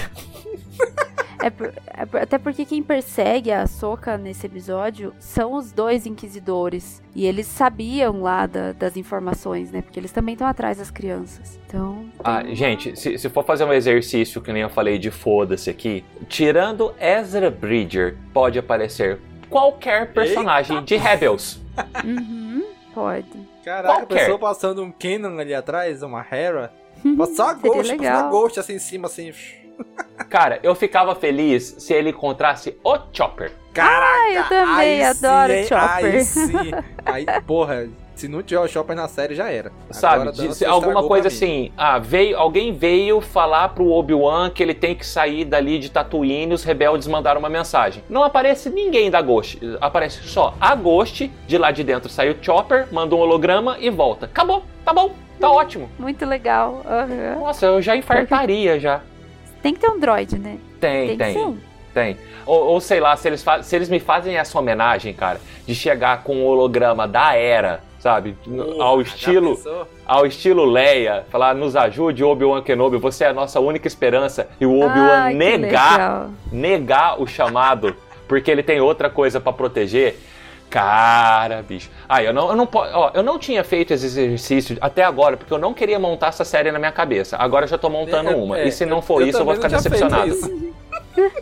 É por- é até porque quem persegue a Soca nesse episódio são os dois inquisidores. E eles sabiam lá da- das informações, né? Porque eles também estão atrás das crianças. Então. Ah, gente, se, se for fazer um exercício que nem eu falei de foda-se aqui, tirando Ezra Bridger, pode aparecer qualquer personagem de Rebels. Uhum, pode. Caraca, Qualquer. a pessoa passando um Kenan ali atrás, uma Hera. Passar a Seria Ghost, passar a Ghost assim em cima, assim. Cara, eu ficava feliz se ele encontrasse o Chopper. Caraca! eu também aí adoro sim? Chopper. Aí sim. Aí, porra, se não tiver o Chopper na série, já era. Sabe? Alguma coisa assim, ah, veio, alguém veio falar pro Obi-Wan que ele tem que sair dali de Tatooine e os rebeldes mandaram uma mensagem. Não aparece ninguém da Ghost, aparece só a Ghost, de lá de dentro sai o Chopper, manda um holograma e volta. Acabou, tá bom, tá ótimo. Muito legal. aham. Nossa, eu já infartaria já. Tem que ter um droid, né? Tem, Tem tem. um. Tem. Ou, ou sei lá, se eles, se eles me fazem essa homenagem, cara, de chegar com o holograma da era, sabe? Porra, ao estilo ao estilo Leia, falar, nos ajude, Obi-Wan Kenobi, você é a nossa única esperança. E o Obi-Wan que negar, legal. negar o chamado, porque ele tem outra coisa pra proteger. Cara, bicho. Ah, eu não, eu não ó, eu não tinha feito esse exercício até agora, porque eu não queria montar essa série na minha cabeça. Agora eu já tô montando É, uma. é, e se não eu- for isso, eu vou ficar não tinha feito decepcionado. isso.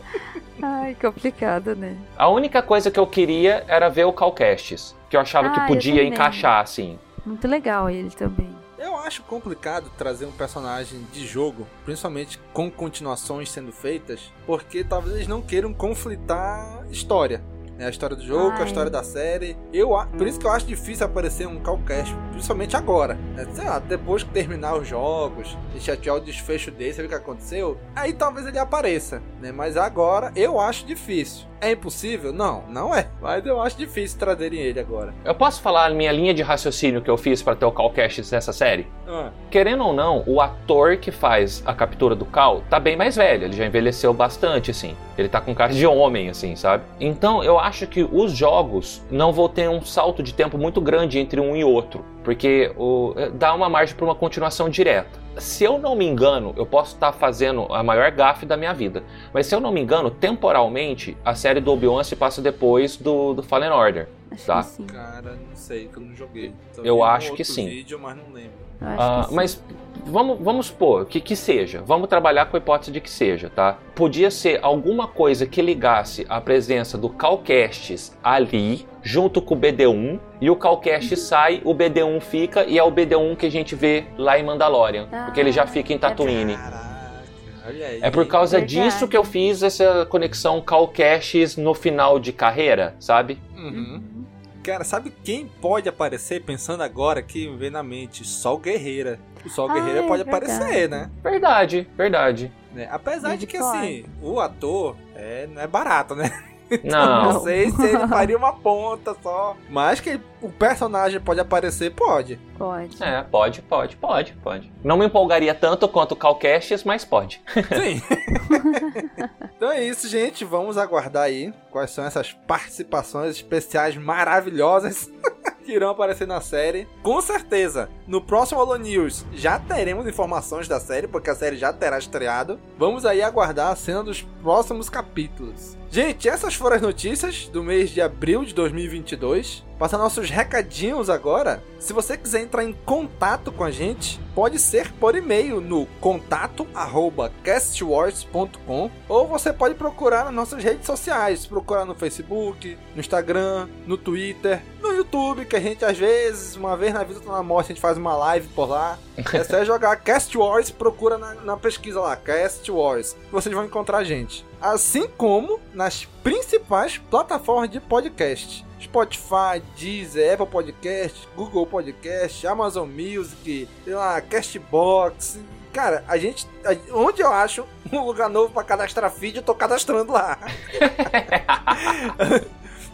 Ai, complicado, né? A única coisa que eu queria era ver o Calcastes, que eu achava Ah, que podia encaixar, assim. Muito legal ele também. Eu acho complicado trazer um personagem de jogo, principalmente com continuações sendo feitas, porque talvez eles não queiram conflitar história. né? A história do jogo, com a Ai. história da série. Eu, por isso que eu acho difícil aparecer um Calcast, principalmente agora. né? Sei lá, depois que terminar os jogos, e tiver o desfecho desse, ver o que aconteceu, aí talvez ele apareça. Né? Mas agora eu acho difícil. É impossível? Não, não é. Mas eu acho difícil trazerem ele agora. Eu posso falar a minha linha de raciocínio que eu fiz pra ter o Calcastes nessa série? Ah, Querendo ou não, o ator que faz a captura do Cal tá bem mais velho, ele já envelheceu bastante, assim. Ele tá com cara de homem, assim, sabe? Então eu acho que os jogos não vão ter um salto de tempo muito grande entre um e outro, porque o, dá uma margem pra uma continuação direta. Se eu não me engano, eu posso estar fazendo a maior gafe da minha vida, mas se eu não me engano, temporalmente, a série do Obi-Wan se passa depois do, do Fallen Order. Acho Tá. que sim. cara, não sei, que eu não joguei. Só Eu um acho outro que sim. vídeo, mas não lembro. Eu acho Ah, que sim. mas vamos, vamos supor que, que seja. Vamos trabalhar com a hipótese de que seja, tá? Podia ser alguma coisa que ligasse a presença do Calcastes ali, junto com o BD1, e o Calcast sai, o BD1 fica, e é o BD1 que a gente vê lá em Mandalorian. Ah, porque ele já fica em Tatooine. Caraca, olha aí. É por causa Verdade. disso que eu fiz essa conexão Calcastes no final de carreira, sabe? Uhum. Cara, sabe quem pode aparecer, pensando agora aqui, me vem na mente? Sol Guerreira. O Sol Ah, Guerreira é pode verdade. aparecer, né? Verdade, verdade. Né? Apesar Ele de que, pode. assim, o ator é, não é barato, né? Não. Não sei se ele faria uma ponta só. Mas que o personagem pode aparecer, pode. Pode. É, pode, pode, pode, pode. Não me empolgaria tanto quanto o Calcastes, mas pode. Sim. então é isso, gente. Vamos aguardar aí quais são essas participações especiais maravilhosas que irão aparecer na série. Com certeza, no próximo Holo News já teremos informações da série, porque a série já terá estreado. Vamos aí aguardar a cena dos próximos capítulos. Gente, essas foram as notícias do mês de abril de 2022. Passar nossos recadinhos agora. Se você quiser entrar em contato com a gente, pode ser por e-mail no contato@castwars.com ou você pode procurar nas nossas redes sociais, procurar no Facebook, no Instagram, no Twitter, no YouTube YouTube, que a gente às vezes, uma vez na vida tá na morte, a gente faz uma live por lá. É só jogar Cast Wars, procura na, na pesquisa lá, Cast Wars. Vocês vão encontrar a gente. Assim como nas principais plataformas de podcast. Spotify, Deezer, Apple Podcast, Google Podcast, Amazon Music, sei lá, Castbox. Cara, a gente. onde eu acho um lugar novo pra cadastrar feed, eu tô cadastrando lá.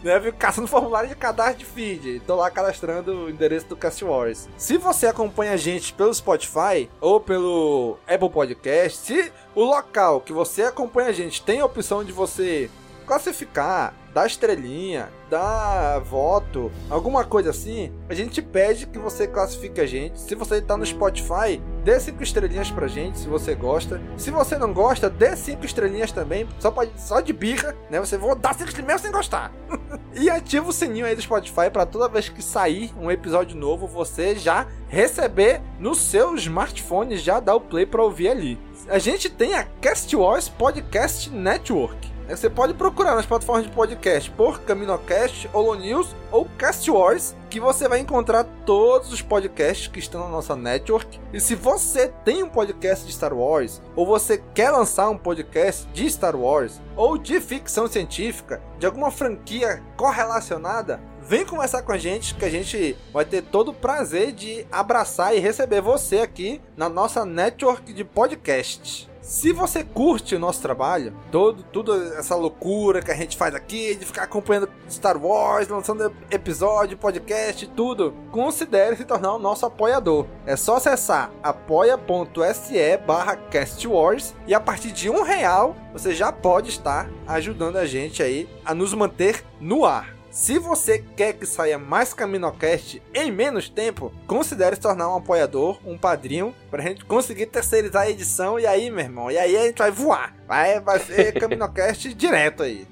né? Fico caçando formulário de cadastro de feed. Tô lá cadastrando o endereço do Cast Wars. Se você acompanha a gente pelo Spotify ou pelo Apple Podcast, se o local que você acompanha a gente tem a opção de você classificar, dar estrelinha, dar voto, alguma coisa assim, a gente pede que você classifique a gente. Se você tá no Spotify, dê cinco estrelinhas pra gente, se você gosta. Se você não gosta, dê cinco estrelinhas também, só, pode, só de birra, né? Você vou dar cinco estrelinhas sem gostar. e ativa o sininho aí do Spotify para toda vez que sair um episódio novo, você já receber no seu smartphone, já dar o play pra ouvir ali. A gente tem a Cast Wars Podcast Network. É, Você pode procurar nas plataformas de podcast por CaminoCast, Holo News ou Cast Wars, que você vai encontrar todos os podcasts que estão na nossa network. E se você tem um podcast de Star Wars, ou você quer lançar um podcast de Star Wars, ou de ficção científica, de alguma franquia correlacionada, Vem conversar com a gente que a gente vai ter todo o prazer de abraçar e receber você aqui na nossa network de podcast. Se você curte o nosso trabalho, todo, tudo essa loucura que a gente faz aqui, de ficar acompanhando Star Wars, lançando episódio, podcast, tudo, considere se tornar o nosso apoiador. É só acessar apoia.se barra castwars e a partir de um real você já pode estar ajudando a gente aí a nos manter no ar. Se você quer que saia mais Caminocast em menos tempo, considere se tornar um apoiador, um padrinho, pra gente conseguir terceirizar a edição e aí, meu irmão, e aí a gente vai voar. Vai, vai ser Caminocast direto aí.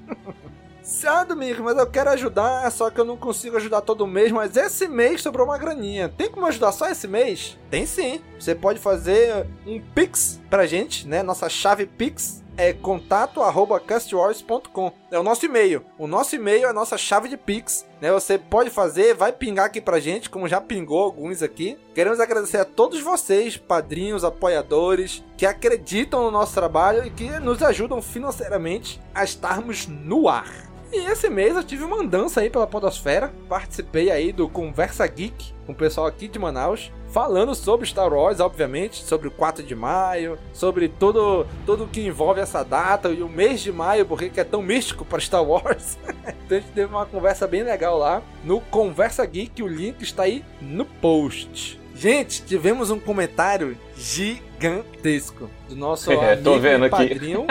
Ah, Domingo, mas eu quero ajudar, só que eu não consigo ajudar todo mês, mas esse mês sobrou uma graninha. Tem como ajudar só esse mês? Tem sim. Você pode fazer um Pix pra gente, né? Nossa chave Pix é contato@castwars.com. É o nosso e-mail. O nosso e-mail é a nossa chave de Pix, né? Você pode fazer, vai pingar aqui pra gente, como já pingou alguns aqui. Queremos agradecer a todos vocês, padrinhos, apoiadores, que acreditam no nosso trabalho e que nos ajudam financeiramente a estarmos no ar. E esse mês eu tive uma andança aí pela Podosfera. Participei aí do Conversa Geek com o pessoal aqui de Manaus. Falando sobre Star Wars, obviamente, sobre o 4 de maio, sobre todo tudo que envolve essa data e o mês de maio, porque que é tão místico para Star Wars. então a gente teve uma conversa bem legal lá no Conversa Geek, o link está aí no post. Gente, tivemos um comentário gigantesco do nosso É, tô amigo vendo e aqui. padrinho,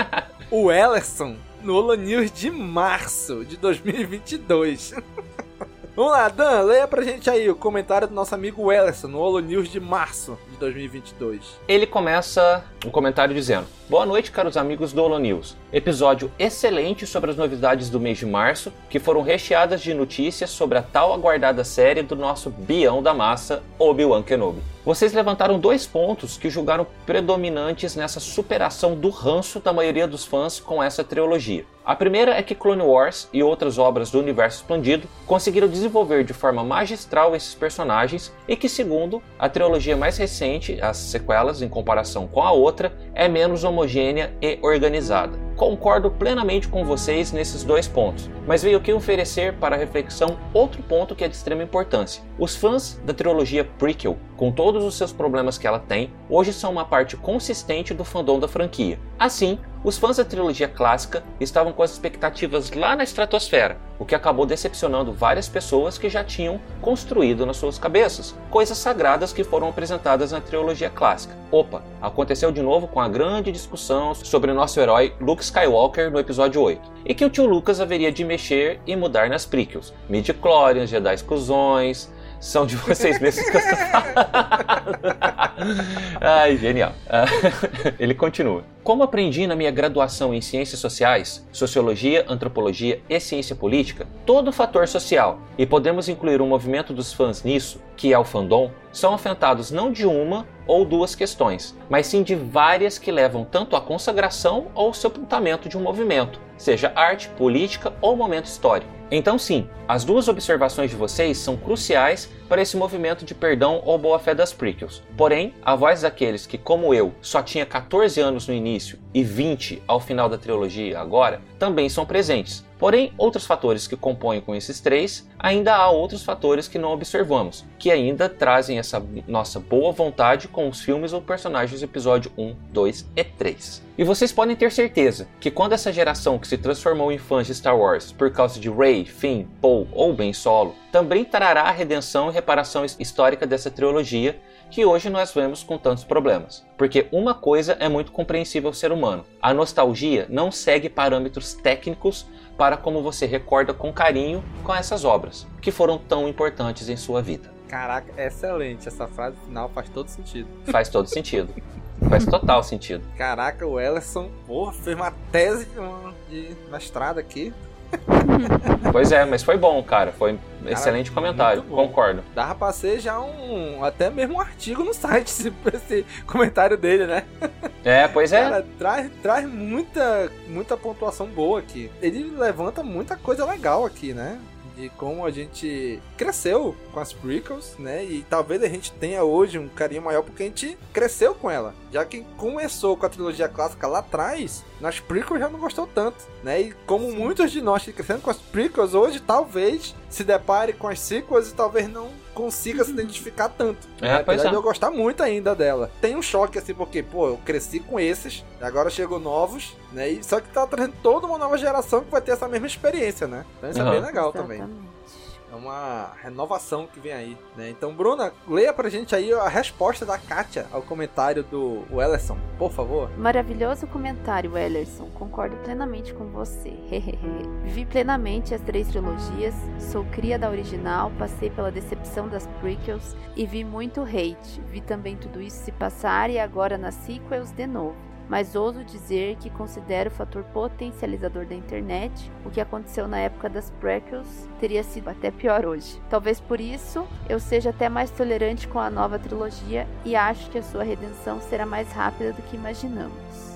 o Ellerson, no Holo News de março de 2022. Vamos lá, Dan, leia pra gente aí o comentário do nosso amigo Ellerson no Holo News de março 2022. Ele começa um comentário dizendo: Boa noite, caros amigos do Holo News. Episódio excelente sobre as novidades do mês de março, que foram recheadas de notícias sobre a tal aguardada série do nosso bião da massa, Obi-Wan Kenobi. Vocês levantaram dois pontos que julgaram predominantes nessa superação do ranço da maioria dos fãs com essa trilogia. A primeira é que Clone Wars e outras obras do universo expandido conseguiram desenvolver de forma magistral esses personagens, e que, segundo, a trilogia mais recente, as sequelas, em comparação com a outra, é menos homogênea e organizada. Concordo plenamente com vocês nesses dois pontos, mas veio aqui oferecer para reflexão outro ponto que é de extrema importância. Os fãs da trilogia prequel, com todos os seus problemas que ela tem, hoje são uma parte consistente do fandom da franquia. Assim, os fãs da trilogia clássica estavam com as expectativas lá na estratosfera, o que acabou decepcionando várias pessoas que já tinham construído nas suas cabeças coisas sagradas que foram apresentadas na trilogia clássica. Opa, aconteceu de novo com a grande discussão sobre nosso herói Luke Skywalker no episódio 8, e que o tio Lucas haveria de mexer e mudar nas prequels. Midi-chlorians, Jedi exclusões, são de vocês mesmos que eu estou. Ai, genial. Ele continua. Como aprendi na minha graduação em Ciências Sociais, Sociologia, Antropologia e Ciência Política, todo fator social, e podemos incluir um movimento dos fãs nisso, que é o fandom, são afetados não de uma ou duas questões, mas sim de várias que levam tanto à consagração ou sepultamento de um movimento, seja arte, política ou momento histórico. Então, sim, as duas observações de vocês são cruciais para esse movimento de perdão ou boa-fé das prequels. Porém, a voz daqueles que, como eu, só tinha 14 anos no início e 20 ao final da trilogia agora, também são presentes. Porém, outros fatores que compõem com esses três, ainda há outros fatores que não observamos, que ainda trazem essa nossa boa vontade com os filmes ou personagens do episódio 1, 2 e 3. E vocês podem ter certeza que quando essa geração que se transformou em fãs de Star Wars por causa de Rey, Finn, Poe ou Ben Solo, também trará a redenção e reparação histórica dessa trilogia que hoje nós vemos com tantos problemas. Porque uma coisa é muito compreensível ao ser humano: a nostalgia não segue parâmetros técnicos para como você recorda com carinho com essas obras, que foram tão importantes em sua vida. Caraca, excelente. Essa frase final faz todo sentido. Faz todo sentido. Faz total sentido. Caraca, o Ellerson, porra, fez uma tese de mestrado aqui. Pois é, mas foi bom, cara. Foi um excelente comentário. Concordo. Dava pra ser já um. Até mesmo um artigo no site, esse, esse comentário dele, né? É, pois é. Cara, traz, traz muita, muita pontuação boa aqui. Ele levanta muita coisa legal aqui, né? De como a gente cresceu com as prequels, né? E talvez a gente tenha hoje um carinho maior porque a gente cresceu com ela. Já quem começou com a trilogia clássica lá atrás, nas prequels já não gostou tanto, né? E como Sim. muitos de nós que crescendo com as prequels hoje, talvez se depare com as sequels e talvez não consiga se identificar tanto. É, né? Apesar é. de eu gostar muito ainda dela. Tem um choque assim, porque, pô, eu cresci com esses, agora chegou novos, né? E só que tá trazendo toda uma nova geração que vai ter essa mesma experiência, né? Então isso uhum. é bem legal Exatamente. também. É uma renovação que vem aí, né? Então, Bruna, leia pra gente aí a resposta da Kátia ao comentário do Ellerson, por favor. Maravilhoso comentário, Ellerson. Concordo plenamente com você. Vi plenamente as três trilogias, sou cria da original, passei pela decepção das prequels e vi muito hate. Vi também tudo isso se passar e agora nas sequels de novo mas ouso dizer que considero o fator potencializador da internet. O que aconteceu na época das prequels teria sido até pior hoje. Talvez por isso eu seja até mais tolerante com a nova trilogia e acho que a sua redenção será mais rápida do que imaginamos.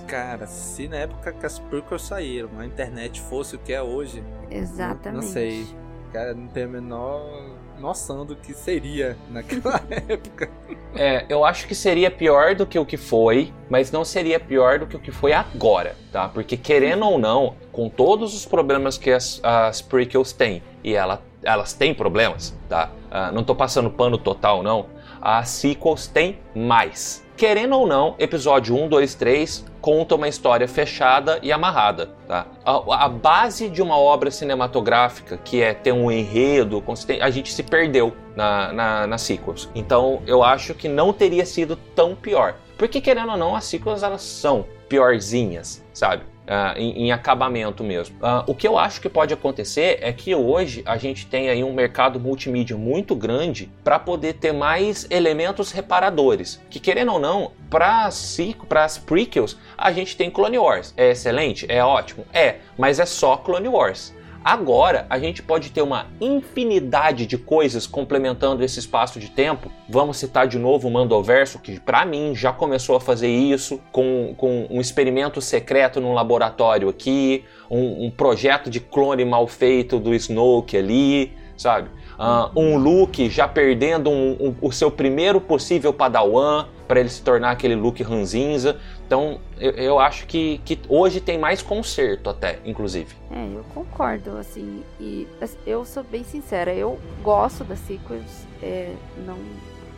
Cara, se na época que as prequels saíram, a internet fosse o que é hoje. Exatamente. Não, não sei. Cara, não tem a menor noção do que seria naquela época. É, eu acho que seria pior do que o que foi, mas não seria pior do que o que foi agora, tá? Porque querendo ou não, com todos os problemas que as, as prequels têm, e ela, elas têm problemas, tá? Uh, não tô passando pano total, não. As sequels têm mais. Querendo ou não, episódio 1, 2, 3 conta uma história fechada e amarrada. Tá? A, a, base de uma obra cinematográfica, que é ter um enredo, a gente se perdeu na, na, na sequels. Então eu acho que não teria sido tão pior. Porque querendo ou não, as sequels elas são piorzinhas, sabe? Uh, em, em, acabamento mesmo. Uh, o que eu acho que pode acontecer é que hoje a gente tem aí um mercado multimídia muito grande para poder ter mais elementos reparadores. Que querendo ou não, para as prequels, a gente tem Clone Wars. É excelente? É ótimo? É, mas é só Clone Wars. Agora a gente pode ter uma infinidade de coisas complementando esse espaço de tempo. Vamos citar de novo o Mandoverso, que para mim já começou a fazer isso com, com um experimento secreto num laboratório aqui, um, um projeto de clone mal feito do Snoke ali, sabe? Uh, um Luke já perdendo um, um, o seu primeiro possível Padawan para ele se tornar aquele Luke ranzinza. Então, eu, eu, acho que, que hoje tem mais conserto até, inclusive. É, eu concordo, assim, e eu sou bem sincera, eu gosto das sequels, é, não...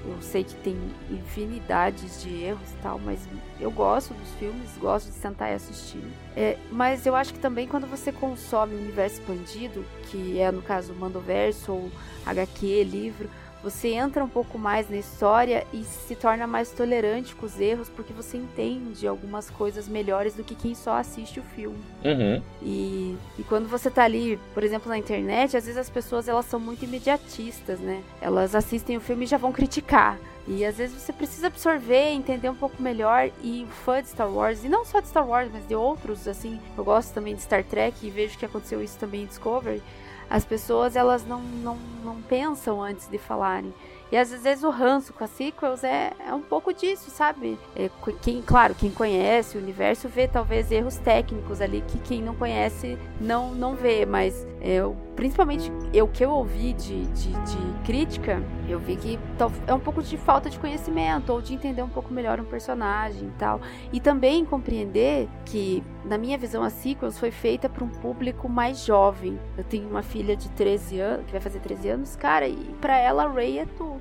Eu sei que tem infinidades de erros e tal, mas eu gosto dos filmes, gosto de sentar e assistir. É, mas eu acho que também quando você consome o universo expandido, que é no caso Mandoverso ou HQ, livro, você entra um pouco mais na história e se torna mais tolerante com os erros, porque você entende algumas coisas melhores do que quem só assiste o filme. Uhum. E, e quando você tá ali, por exemplo, na internet, às vezes as pessoas elas são muito imediatistas, né? Elas assistem o filme e já vão criticar. E às vezes você precisa absorver, entender um pouco melhor. E fã de Star Wars, e não só de Star Wars, mas de outros, assim, eu gosto também de Star Trek e vejo que aconteceu isso também em Discovery as pessoas elas não, não, não pensam antes de falarem. E às vezes o ranço com as sequels é, é um pouco disso, sabe? É, quem, claro, quem conhece o universo vê talvez erros técnicos ali que quem não conhece não, não vê, mas é, principalmente o que eu ouvi de, de, de, crítica, eu vi que é um pouco de falta de conhecimento ou de entender um pouco melhor um personagem e tal. E também compreender que, na minha visão, a sequels foi feita para um público mais jovem. Eu tenho uma filha de 13 anos, que vai fazer 13 anos, cara, e para ela Ray é tudo.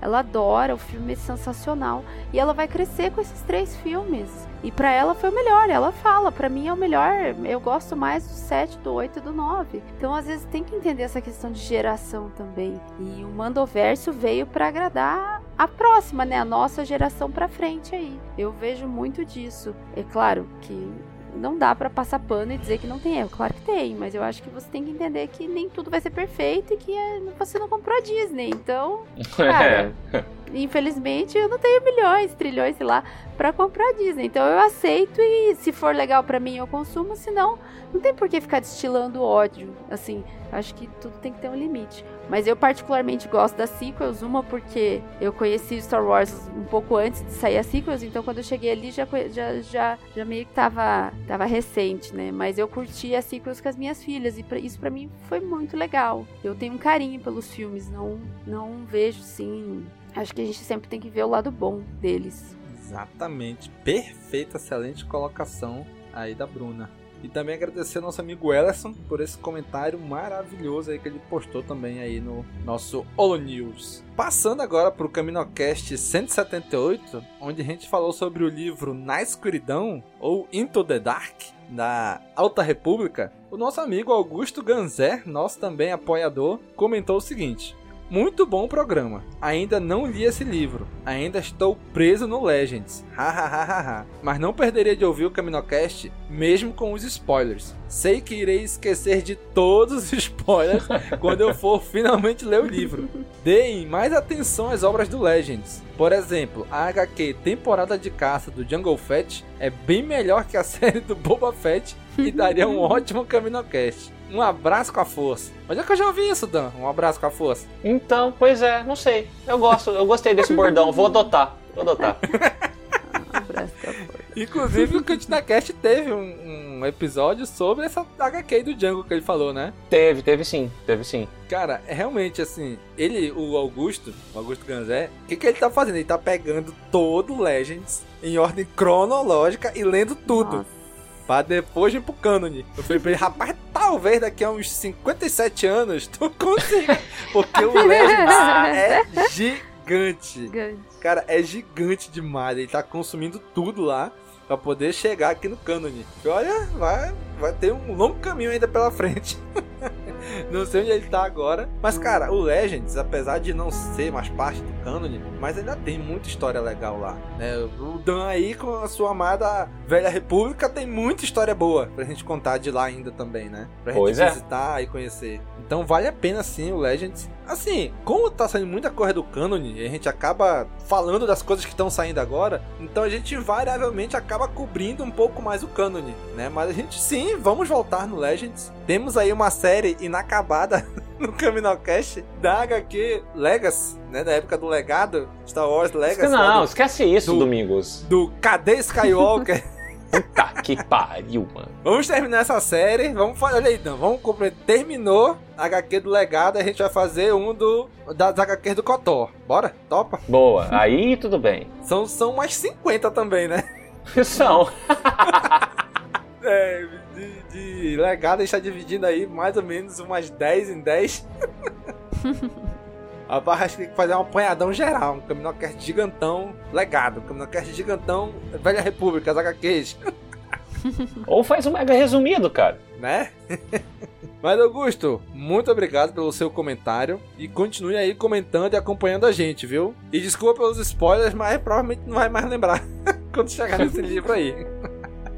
Ela adora, o filme é sensacional. E ela vai crescer com esses três filmes. E para ela foi o melhor. Ela fala, para mim é o melhor. Eu gosto mais do 7, do 8 e do 9. Então, às vezes, tem que entender essa questão de geração também. E o Mandoverso veio para agradar a próxima, né? A nossa geração para frente aí. Eu vejo muito disso. É claro que não dá para passar pano e dizer que não tem erro. Claro que tem, mas eu acho que você tem que entender que nem tudo vai ser perfeito e que é, você não comprou a Disney. Então, cara, é. Infelizmente eu não tenho milhões, trilhões, sei lá, para comprar Disney. Então eu aceito e se for legal para mim eu consumo, senão não tem por que ficar destilando ódio. Assim, acho que tudo tem que ter um limite. Mas eu particularmente gosto das sequels, uma porque eu conheci Star Wars um pouco antes de sair as sequels, então quando eu cheguei ali já, já, já, já meio que tava, tava recente, né? Mas eu curti as sequels com as minhas filhas e pra, isso para mim foi muito legal. Eu tenho um carinho pelos filmes, não, não vejo sim. Acho que a gente sempre tem que ver o lado bom deles. Exatamente. Perfeita, excelente colocação aí da Bruna. E também agradecer ao nosso amigo Ellerson por esse comentário maravilhoso aí que ele postou também aí no nosso Holo News. Passando agora para o CaminoCast 178, onde a gente falou sobre o livro Na Escuridão, ou Into the Dark, da Alta República, o nosso amigo Augusto Ganzer, nosso também apoiador, comentou o seguinte: muito bom programa. Ainda não li esse livro. Ainda estou preso no Legends. Hahaha. Mas não perderia de ouvir o Caminocast, mesmo com os spoilers. Sei que irei esquecer de todos os spoilers quando eu for finalmente ler o livro. Deem mais atenção às obras do Legends. Por exemplo, a HQ Temporada de Caça do Jungle Fett é bem melhor que a série do Boba Fett e daria um ótimo Caminocast. Um abraço com a força. Mas é que eu já ouvi isso, Dan. Um abraço com a força. Então, pois é, não sei. Eu gosto, eu gostei desse bordão. Vou adotar. Vou adotar. um abraço com a força. Inclusive, o Cantina Cast teve um, um, episódio sobre essa HQ do Django que ele falou, né? Teve, teve sim, teve sim. Cara, é realmente assim, ele, o Augusto, o Augusto Ganzé, o que, que ele tá fazendo? Ele tá pegando todo o Legends em ordem cronológica e lendo tudo. Nossa. Pra depois ir pro cânone. Eu falei pra ele, rapaz, talvez daqui a uns 57 anos tu consiga. Porque o Legends é gigante. gigante. Cara, é gigante demais. Ele tá consumindo tudo lá para poder chegar aqui no cânone. Olha, vai, vai ter um longo caminho ainda pela frente. não sei onde ele tá agora. Mas, cara, o Legends, apesar de não ser mais parte do cânone, mas ainda tem muita história legal lá. Né? O Dan aí, com a sua amada Velha República, tem muita história boa pra gente contar de lá ainda também, né? Pra gente pois é. visitar é. e conhecer. Então vale a pena sim o Legends. Assim, como tá saindo muita coisa do cânone, a gente acaba falando das coisas que estão saindo agora, então a gente variavelmente acaba cobrindo um pouco mais o cânone, né? Mas a gente sim, vamos voltar no Legends. Temos aí uma série inacabada no Caminocast da HQ Legacy, né? Da época do legado, Star Wars Legacy. Não, do, esquece isso, do, Domingos. Do Cadê Skywalker? Puta que pariu, mano. Vamos terminar essa série. Vamos fazer. Olha aí, então. Vamos completar. Terminou a HQ do legado. A gente vai fazer um do das HQ do Kotor. Bora? Topa? Boa. Aí tudo bem. São, são mais 50 também, né? São. É, de, de legado a gente tá dividindo aí mais ou menos umas 10 em 10. A barra acho que tem que fazer um apanhadão geral, um Caminocast gigantão, legado, um Caminocast gigantão, Velha República, as HQs. Ou faz um mega resumido, cara. Né? Mas Augusto, muito obrigado pelo seu comentário e continue aí comentando e acompanhando a gente, viu? E desculpa pelos spoilers, mas provavelmente não vai mais lembrar quando chegar nesse livro aí.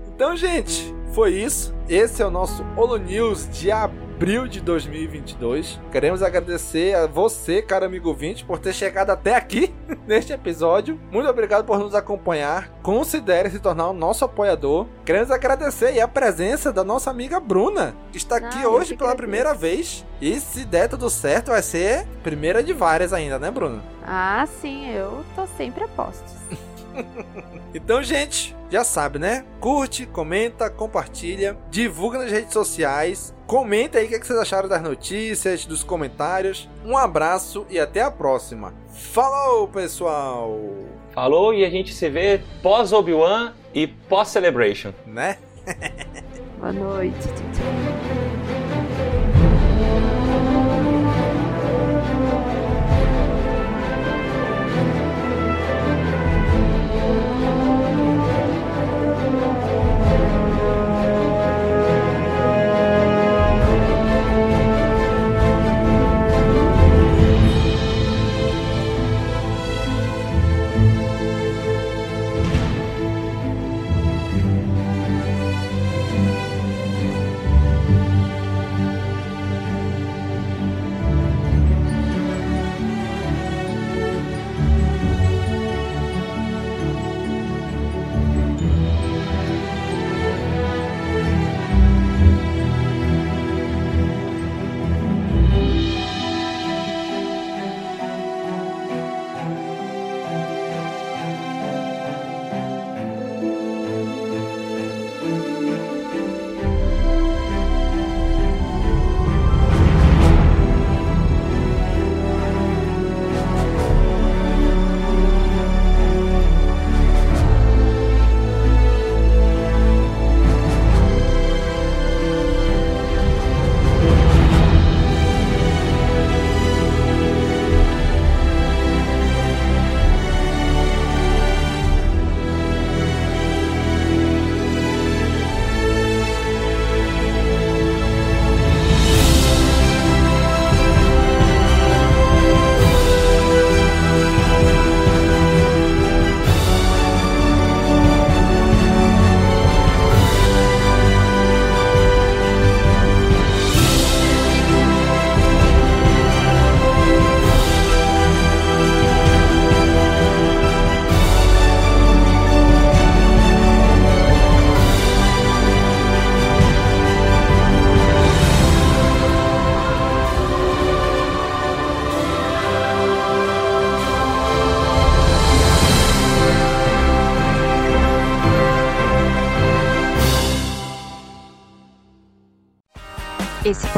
Então, gente, foi isso. Esse é o nosso Holo News de abril de 2022. Queremos agradecer a você, caro amigo 20, por ter chegado até aqui neste episódio. Muito obrigado por nos acompanhar. Considere se tornar o nosso apoiador. Queremos agradecer a presença da nossa amiga Bruna, que está aqui ah, hoje pela primeira vez. E se der tudo certo, vai ser primeira de várias ainda, né, Bruna? Ah, sim, eu tô sempre a postos. Então, gente, já sabe, né? Curte, comenta, compartilha, divulga nas redes sociais. Comenta aí o que vocês acharam das notícias, dos comentários. Um abraço e até a próxima. Falou, pessoal! Falou e a gente se vê pós Obi-Wan e pós Celebration. Né? Boa noite.